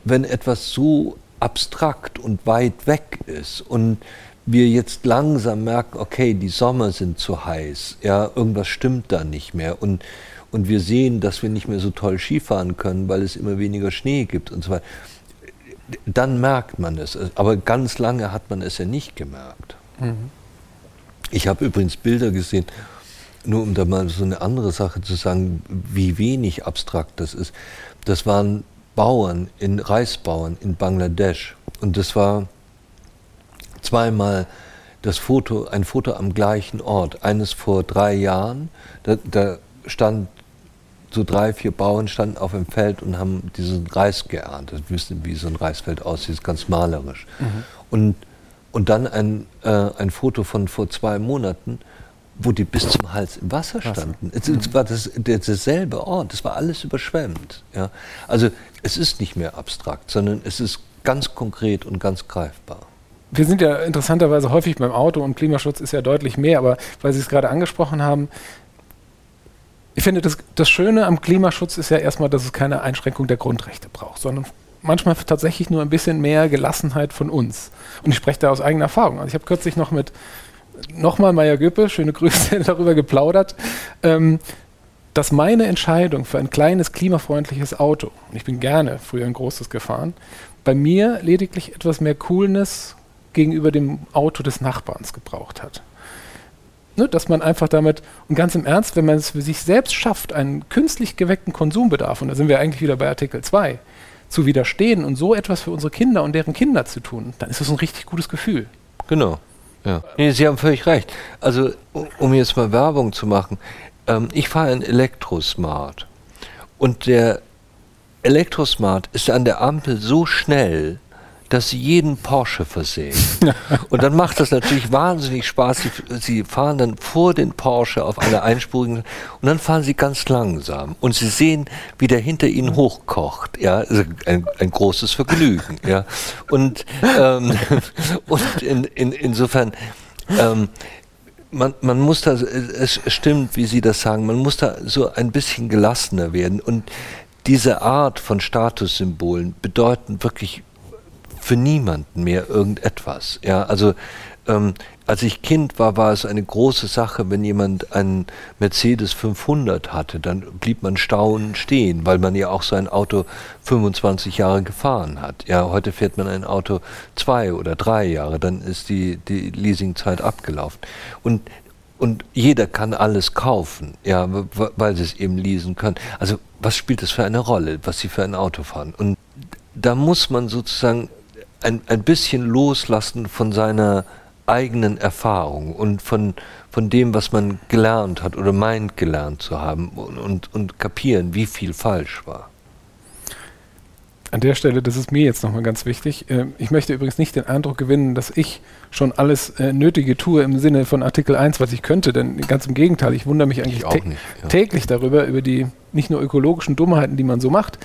[SPEAKER 1] wenn etwas so abstrakt und weit weg ist und wir jetzt langsam merken, okay, die Sommer sind zu heiß, ja, irgendwas stimmt da nicht mehr und, und wir sehen, dass wir nicht mehr so toll Skifahren können, weil es immer weniger Schnee gibt und so weiter, dann merkt man es. Aber ganz lange hat man es ja nicht gemerkt. Mhm. Ich habe übrigens Bilder gesehen, nur um da mal so eine andere Sache zu sagen, wie wenig abstrakt das ist. Das waren Bauern, in Reisbauern in Bangladesch. Und das war zweimal das Foto, ein Foto am gleichen Ort. Eines vor drei Jahren, da, da stand so drei, vier Bauern standen auf dem Feld und haben diesen Reis geerntet. Wir wissen, wie so ein Reisfeld aussieht, ganz malerisch. Mhm. Und, und dann ein, äh, ein Foto von vor zwei Monaten, wo die bis zum Hals im Wasser standen. Wasser. Es, es, war das, derselbe Ort, es war alles überschwemmt. Ja. Also es ist nicht mehr abstrakt, sondern es ist ganz konkret und ganz greifbar.
[SPEAKER 2] Wir sind ja interessanterweise häufig beim Auto und Klimaschutz ist ja deutlich mehr, aber weil Sie es gerade angesprochen haben, ich finde, das, das Schöne am Klimaschutz ist ja erstmal, dass es keine Einschränkung der Grundrechte braucht, sondern manchmal tatsächlich nur ein bisschen mehr Gelassenheit von uns. Und ich spreche da aus eigener Erfahrung. Also ich habe kürzlich noch mit nochmal Meier Göppe, schöne Grüße, darüber geplaudert, ähm, dass meine Entscheidung für ein kleines klimafreundliches Auto, und ich bin gerne früher ein großes gefahren, bei mir lediglich etwas mehr Coolness gegenüber dem Auto des Nachbarns gebraucht hat. Ne, dass man einfach damit, und ganz im Ernst, wenn man es für sich selbst schafft, einen künstlich geweckten Konsumbedarf, und da sind wir eigentlich wieder bei Artikel 2, zu widerstehen und so etwas für unsere Kinder und deren Kinder zu tun, dann ist das ein richtig gutes Gefühl.
[SPEAKER 1] Genau. Ja. Nee, Sie haben völlig recht. Also, um jetzt mal Werbung zu machen, ähm, ich fahre ein Elektrosmart. Und der Elektrosmart ist an der Ampel so schnell, dass sie jeden Porsche versehen. Und dann macht das natürlich wahnsinnig Spaß. Sie, sie, fahren dann vor den Porsche auf einer einspurigen und dann fahren sie ganz langsam und sie sehen, wie der hinter ihnen hochkocht. Ja, also ein, ein großes Vergnügen. Ja, und, ähm, und in, in, insofern. Ähm, man, man muss da, es stimmt, wie Sie das sagen, man muss da so ein bisschen gelassener werden. Und diese Art von Statussymbolen bedeuten wirklich für niemanden mehr irgendetwas. Ja, also ähm, als ich Kind war, war es eine große Sache, wenn jemand einen Mercedes 500 hatte, dann blieb man staunend stehen, weil man ja auch sein Auto 25 Jahre gefahren hat. Ja, heute fährt man ein Auto zwei oder drei Jahre, dann ist die, die Leasingzeit abgelaufen. Und und jeder kann alles kaufen, ja, weil sie es eben leasen können. Also was spielt das für eine Rolle, was sie für ein Auto fahren? Und da muss man sozusagen ein, ein bisschen loslassen von seiner eigenen Erfahrung und von, von dem, was man gelernt hat oder meint gelernt zu haben und, und, und kapieren, wie viel falsch war.
[SPEAKER 2] An der Stelle, das ist mir jetzt nochmal ganz wichtig. Ähm, ich möchte übrigens nicht den Eindruck gewinnen, dass ich schon alles äh, Nötige tue im Sinne von Artikel 1, was ich könnte, denn ganz im Gegenteil, ich wundere mich eigentlich nicht, ja. täglich darüber, über die nicht nur ökologischen Dummheiten, die man so macht.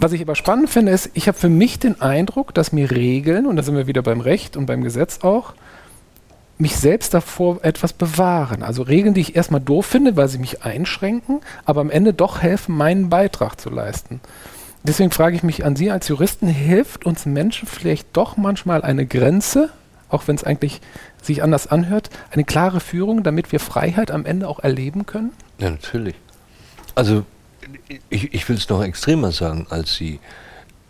[SPEAKER 2] Was ich aber spannend finde, ist, ich habe für mich den Eindruck, dass mir Regeln, und da sind wir wieder beim Recht und beim Gesetz auch, mich selbst davor etwas bewahren. Also Regeln, die ich erstmal doof finde, weil sie mich einschränken, aber am Ende doch helfen, meinen Beitrag zu leisten. Deswegen frage ich mich an Sie als Juristen, hilft uns Menschen vielleicht doch manchmal eine Grenze, auch wenn es eigentlich sich anders anhört, eine klare Führung, damit wir Freiheit am Ende auch erleben können?
[SPEAKER 1] Ja, natürlich. Also ich, ich will es noch extremer sagen als Sie.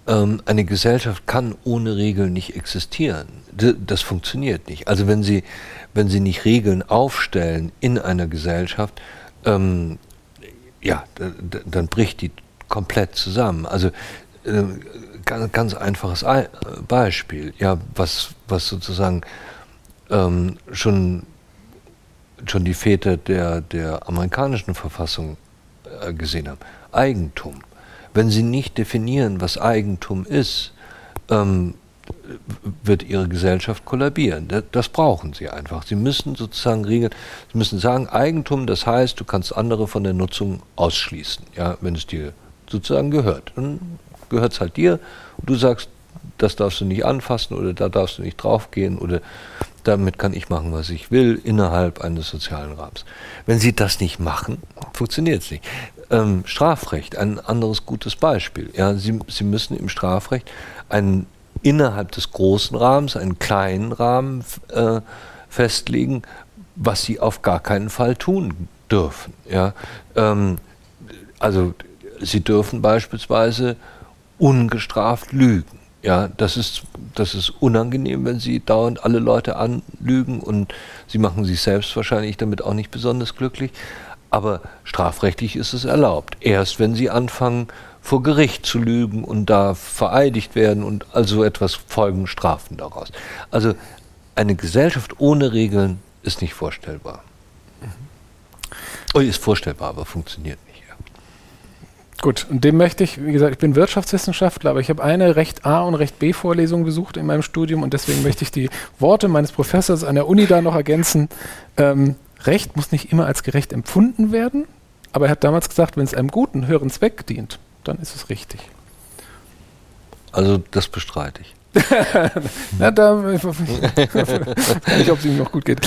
[SPEAKER 1] Ähm, eine Gesellschaft kann ohne Regeln nicht existieren. D das funktioniert nicht. Also wenn Sie, wenn Sie nicht Regeln aufstellen in einer Gesellschaft, ähm, ja, dann bricht die komplett zusammen. Also äh, ganz, ganz einfaches Beispiel, ja, was, was sozusagen ähm, schon, schon die Väter der, der amerikanischen Verfassung äh, gesehen haben. Eigentum. Wenn Sie nicht definieren, was Eigentum ist, ähm, wird Ihre Gesellschaft kollabieren. Das, das, brauchen Sie einfach. Sie müssen sozusagen regeln, Sie müssen sagen, Eigentum, das heißt, du kannst andere von der Nutzung ausschließen, ja, wenn es dir sozusagen gehört. Dann gehört es halt dir und du sagst, das darfst du nicht anfassen oder da darfst du nicht draufgehen oder damit kann ich machen, was ich will, innerhalb eines sozialen Rahmens. Wenn Sie das nicht machen, funktioniert es nicht. Ähm, Strafrecht, ein anderes gutes Beispiel. Ja, Sie, Sie müssen im Strafrecht einen innerhalb des großen Rahmens, einen kleinen Rahmen äh, festlegen, was Sie auf gar keinen Fall tun dürfen. Ja, ähm, also Sie dürfen beispielsweise ungestraft lügen. Ja, das ist, das ist unangenehm, wenn Sie dauernd alle Leute anlügen und Sie machen sich selbst wahrscheinlich damit auch nicht besonders glücklich. Aber strafrechtlich ist es erlaubt. Erst wenn Sie anfangen, vor Gericht zu lügen und da vereidigt werden und also etwas folgen Strafen daraus. Also eine Gesellschaft ohne Regeln ist nicht vorstellbar. Mhm. Ist vorstellbar, aber funktioniert nicht.
[SPEAKER 2] Gut, und dem möchte ich, wie gesagt, ich bin Wirtschaftswissenschaftler, aber ich habe eine Recht A und Recht B Vorlesung besucht in meinem Studium und deswegen möchte ich die Worte meines Professors an der Uni da noch ergänzen. Ähm, Recht muss nicht immer als gerecht empfunden werden, aber er hat damals gesagt, wenn es einem guten, höheren Zweck dient, dann ist es richtig.
[SPEAKER 1] Also das bestreite ich.
[SPEAKER 2] Na, da ich weiß nicht, ob es ihm noch gut geht.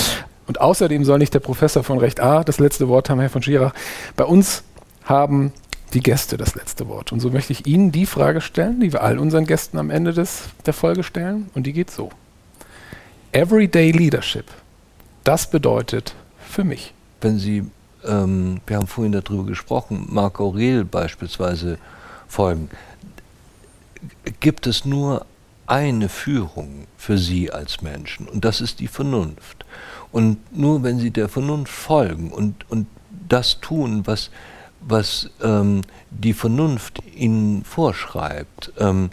[SPEAKER 2] Und außerdem soll nicht der Professor von Recht A das letzte Wort haben, Herr von Schirach. Bei uns haben die Gäste das letzte Wort. Und so möchte ich Ihnen die Frage stellen, die wir all unseren Gästen am Ende des, der Folge stellen. Und die geht so. Everyday Leadership. Das bedeutet für mich.
[SPEAKER 1] Wenn Sie, ähm, wir haben vorhin darüber gesprochen, Marc Aurel beispielsweise folgen, gibt es nur eine Führung für Sie als Menschen und das ist die Vernunft. Und nur wenn Sie der Vernunft folgen und, und das tun, was, was ähm, die Vernunft Ihnen vorschreibt, ähm,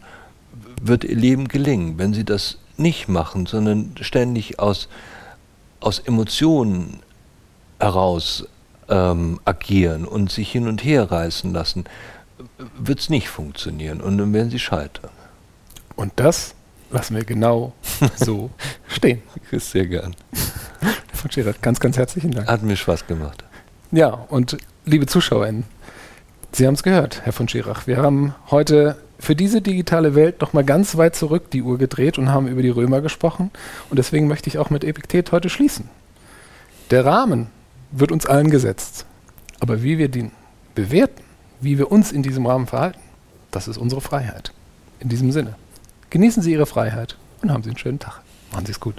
[SPEAKER 1] wird Ihr Leben gelingen. Wenn Sie das nicht machen, sondern ständig aus, aus Emotionen heraus ähm, agieren und sich hin und her reißen lassen, wird es nicht funktionieren und dann werden Sie scheitern.
[SPEAKER 2] Und das lassen wir genau so stehen.
[SPEAKER 1] Sehr gern.
[SPEAKER 2] Herr von Schirach, ganz, ganz herzlichen Dank.
[SPEAKER 1] Hat mir Spaß gemacht.
[SPEAKER 2] Ja, und liebe ZuschauerInnen, Sie haben es gehört, Herr von Schirach. Wir haben heute für diese digitale Welt noch mal ganz weit zurück die Uhr gedreht und haben über die Römer gesprochen. Und deswegen möchte ich auch mit Epiktet heute schließen. Der Rahmen wird uns allen gesetzt. Aber wie wir den bewerten, wie wir uns in diesem Rahmen verhalten, das ist unsere Freiheit. In diesem Sinne. Genießen Sie Ihre Freiheit und haben Sie einen schönen Tag. Machen Sie es gut.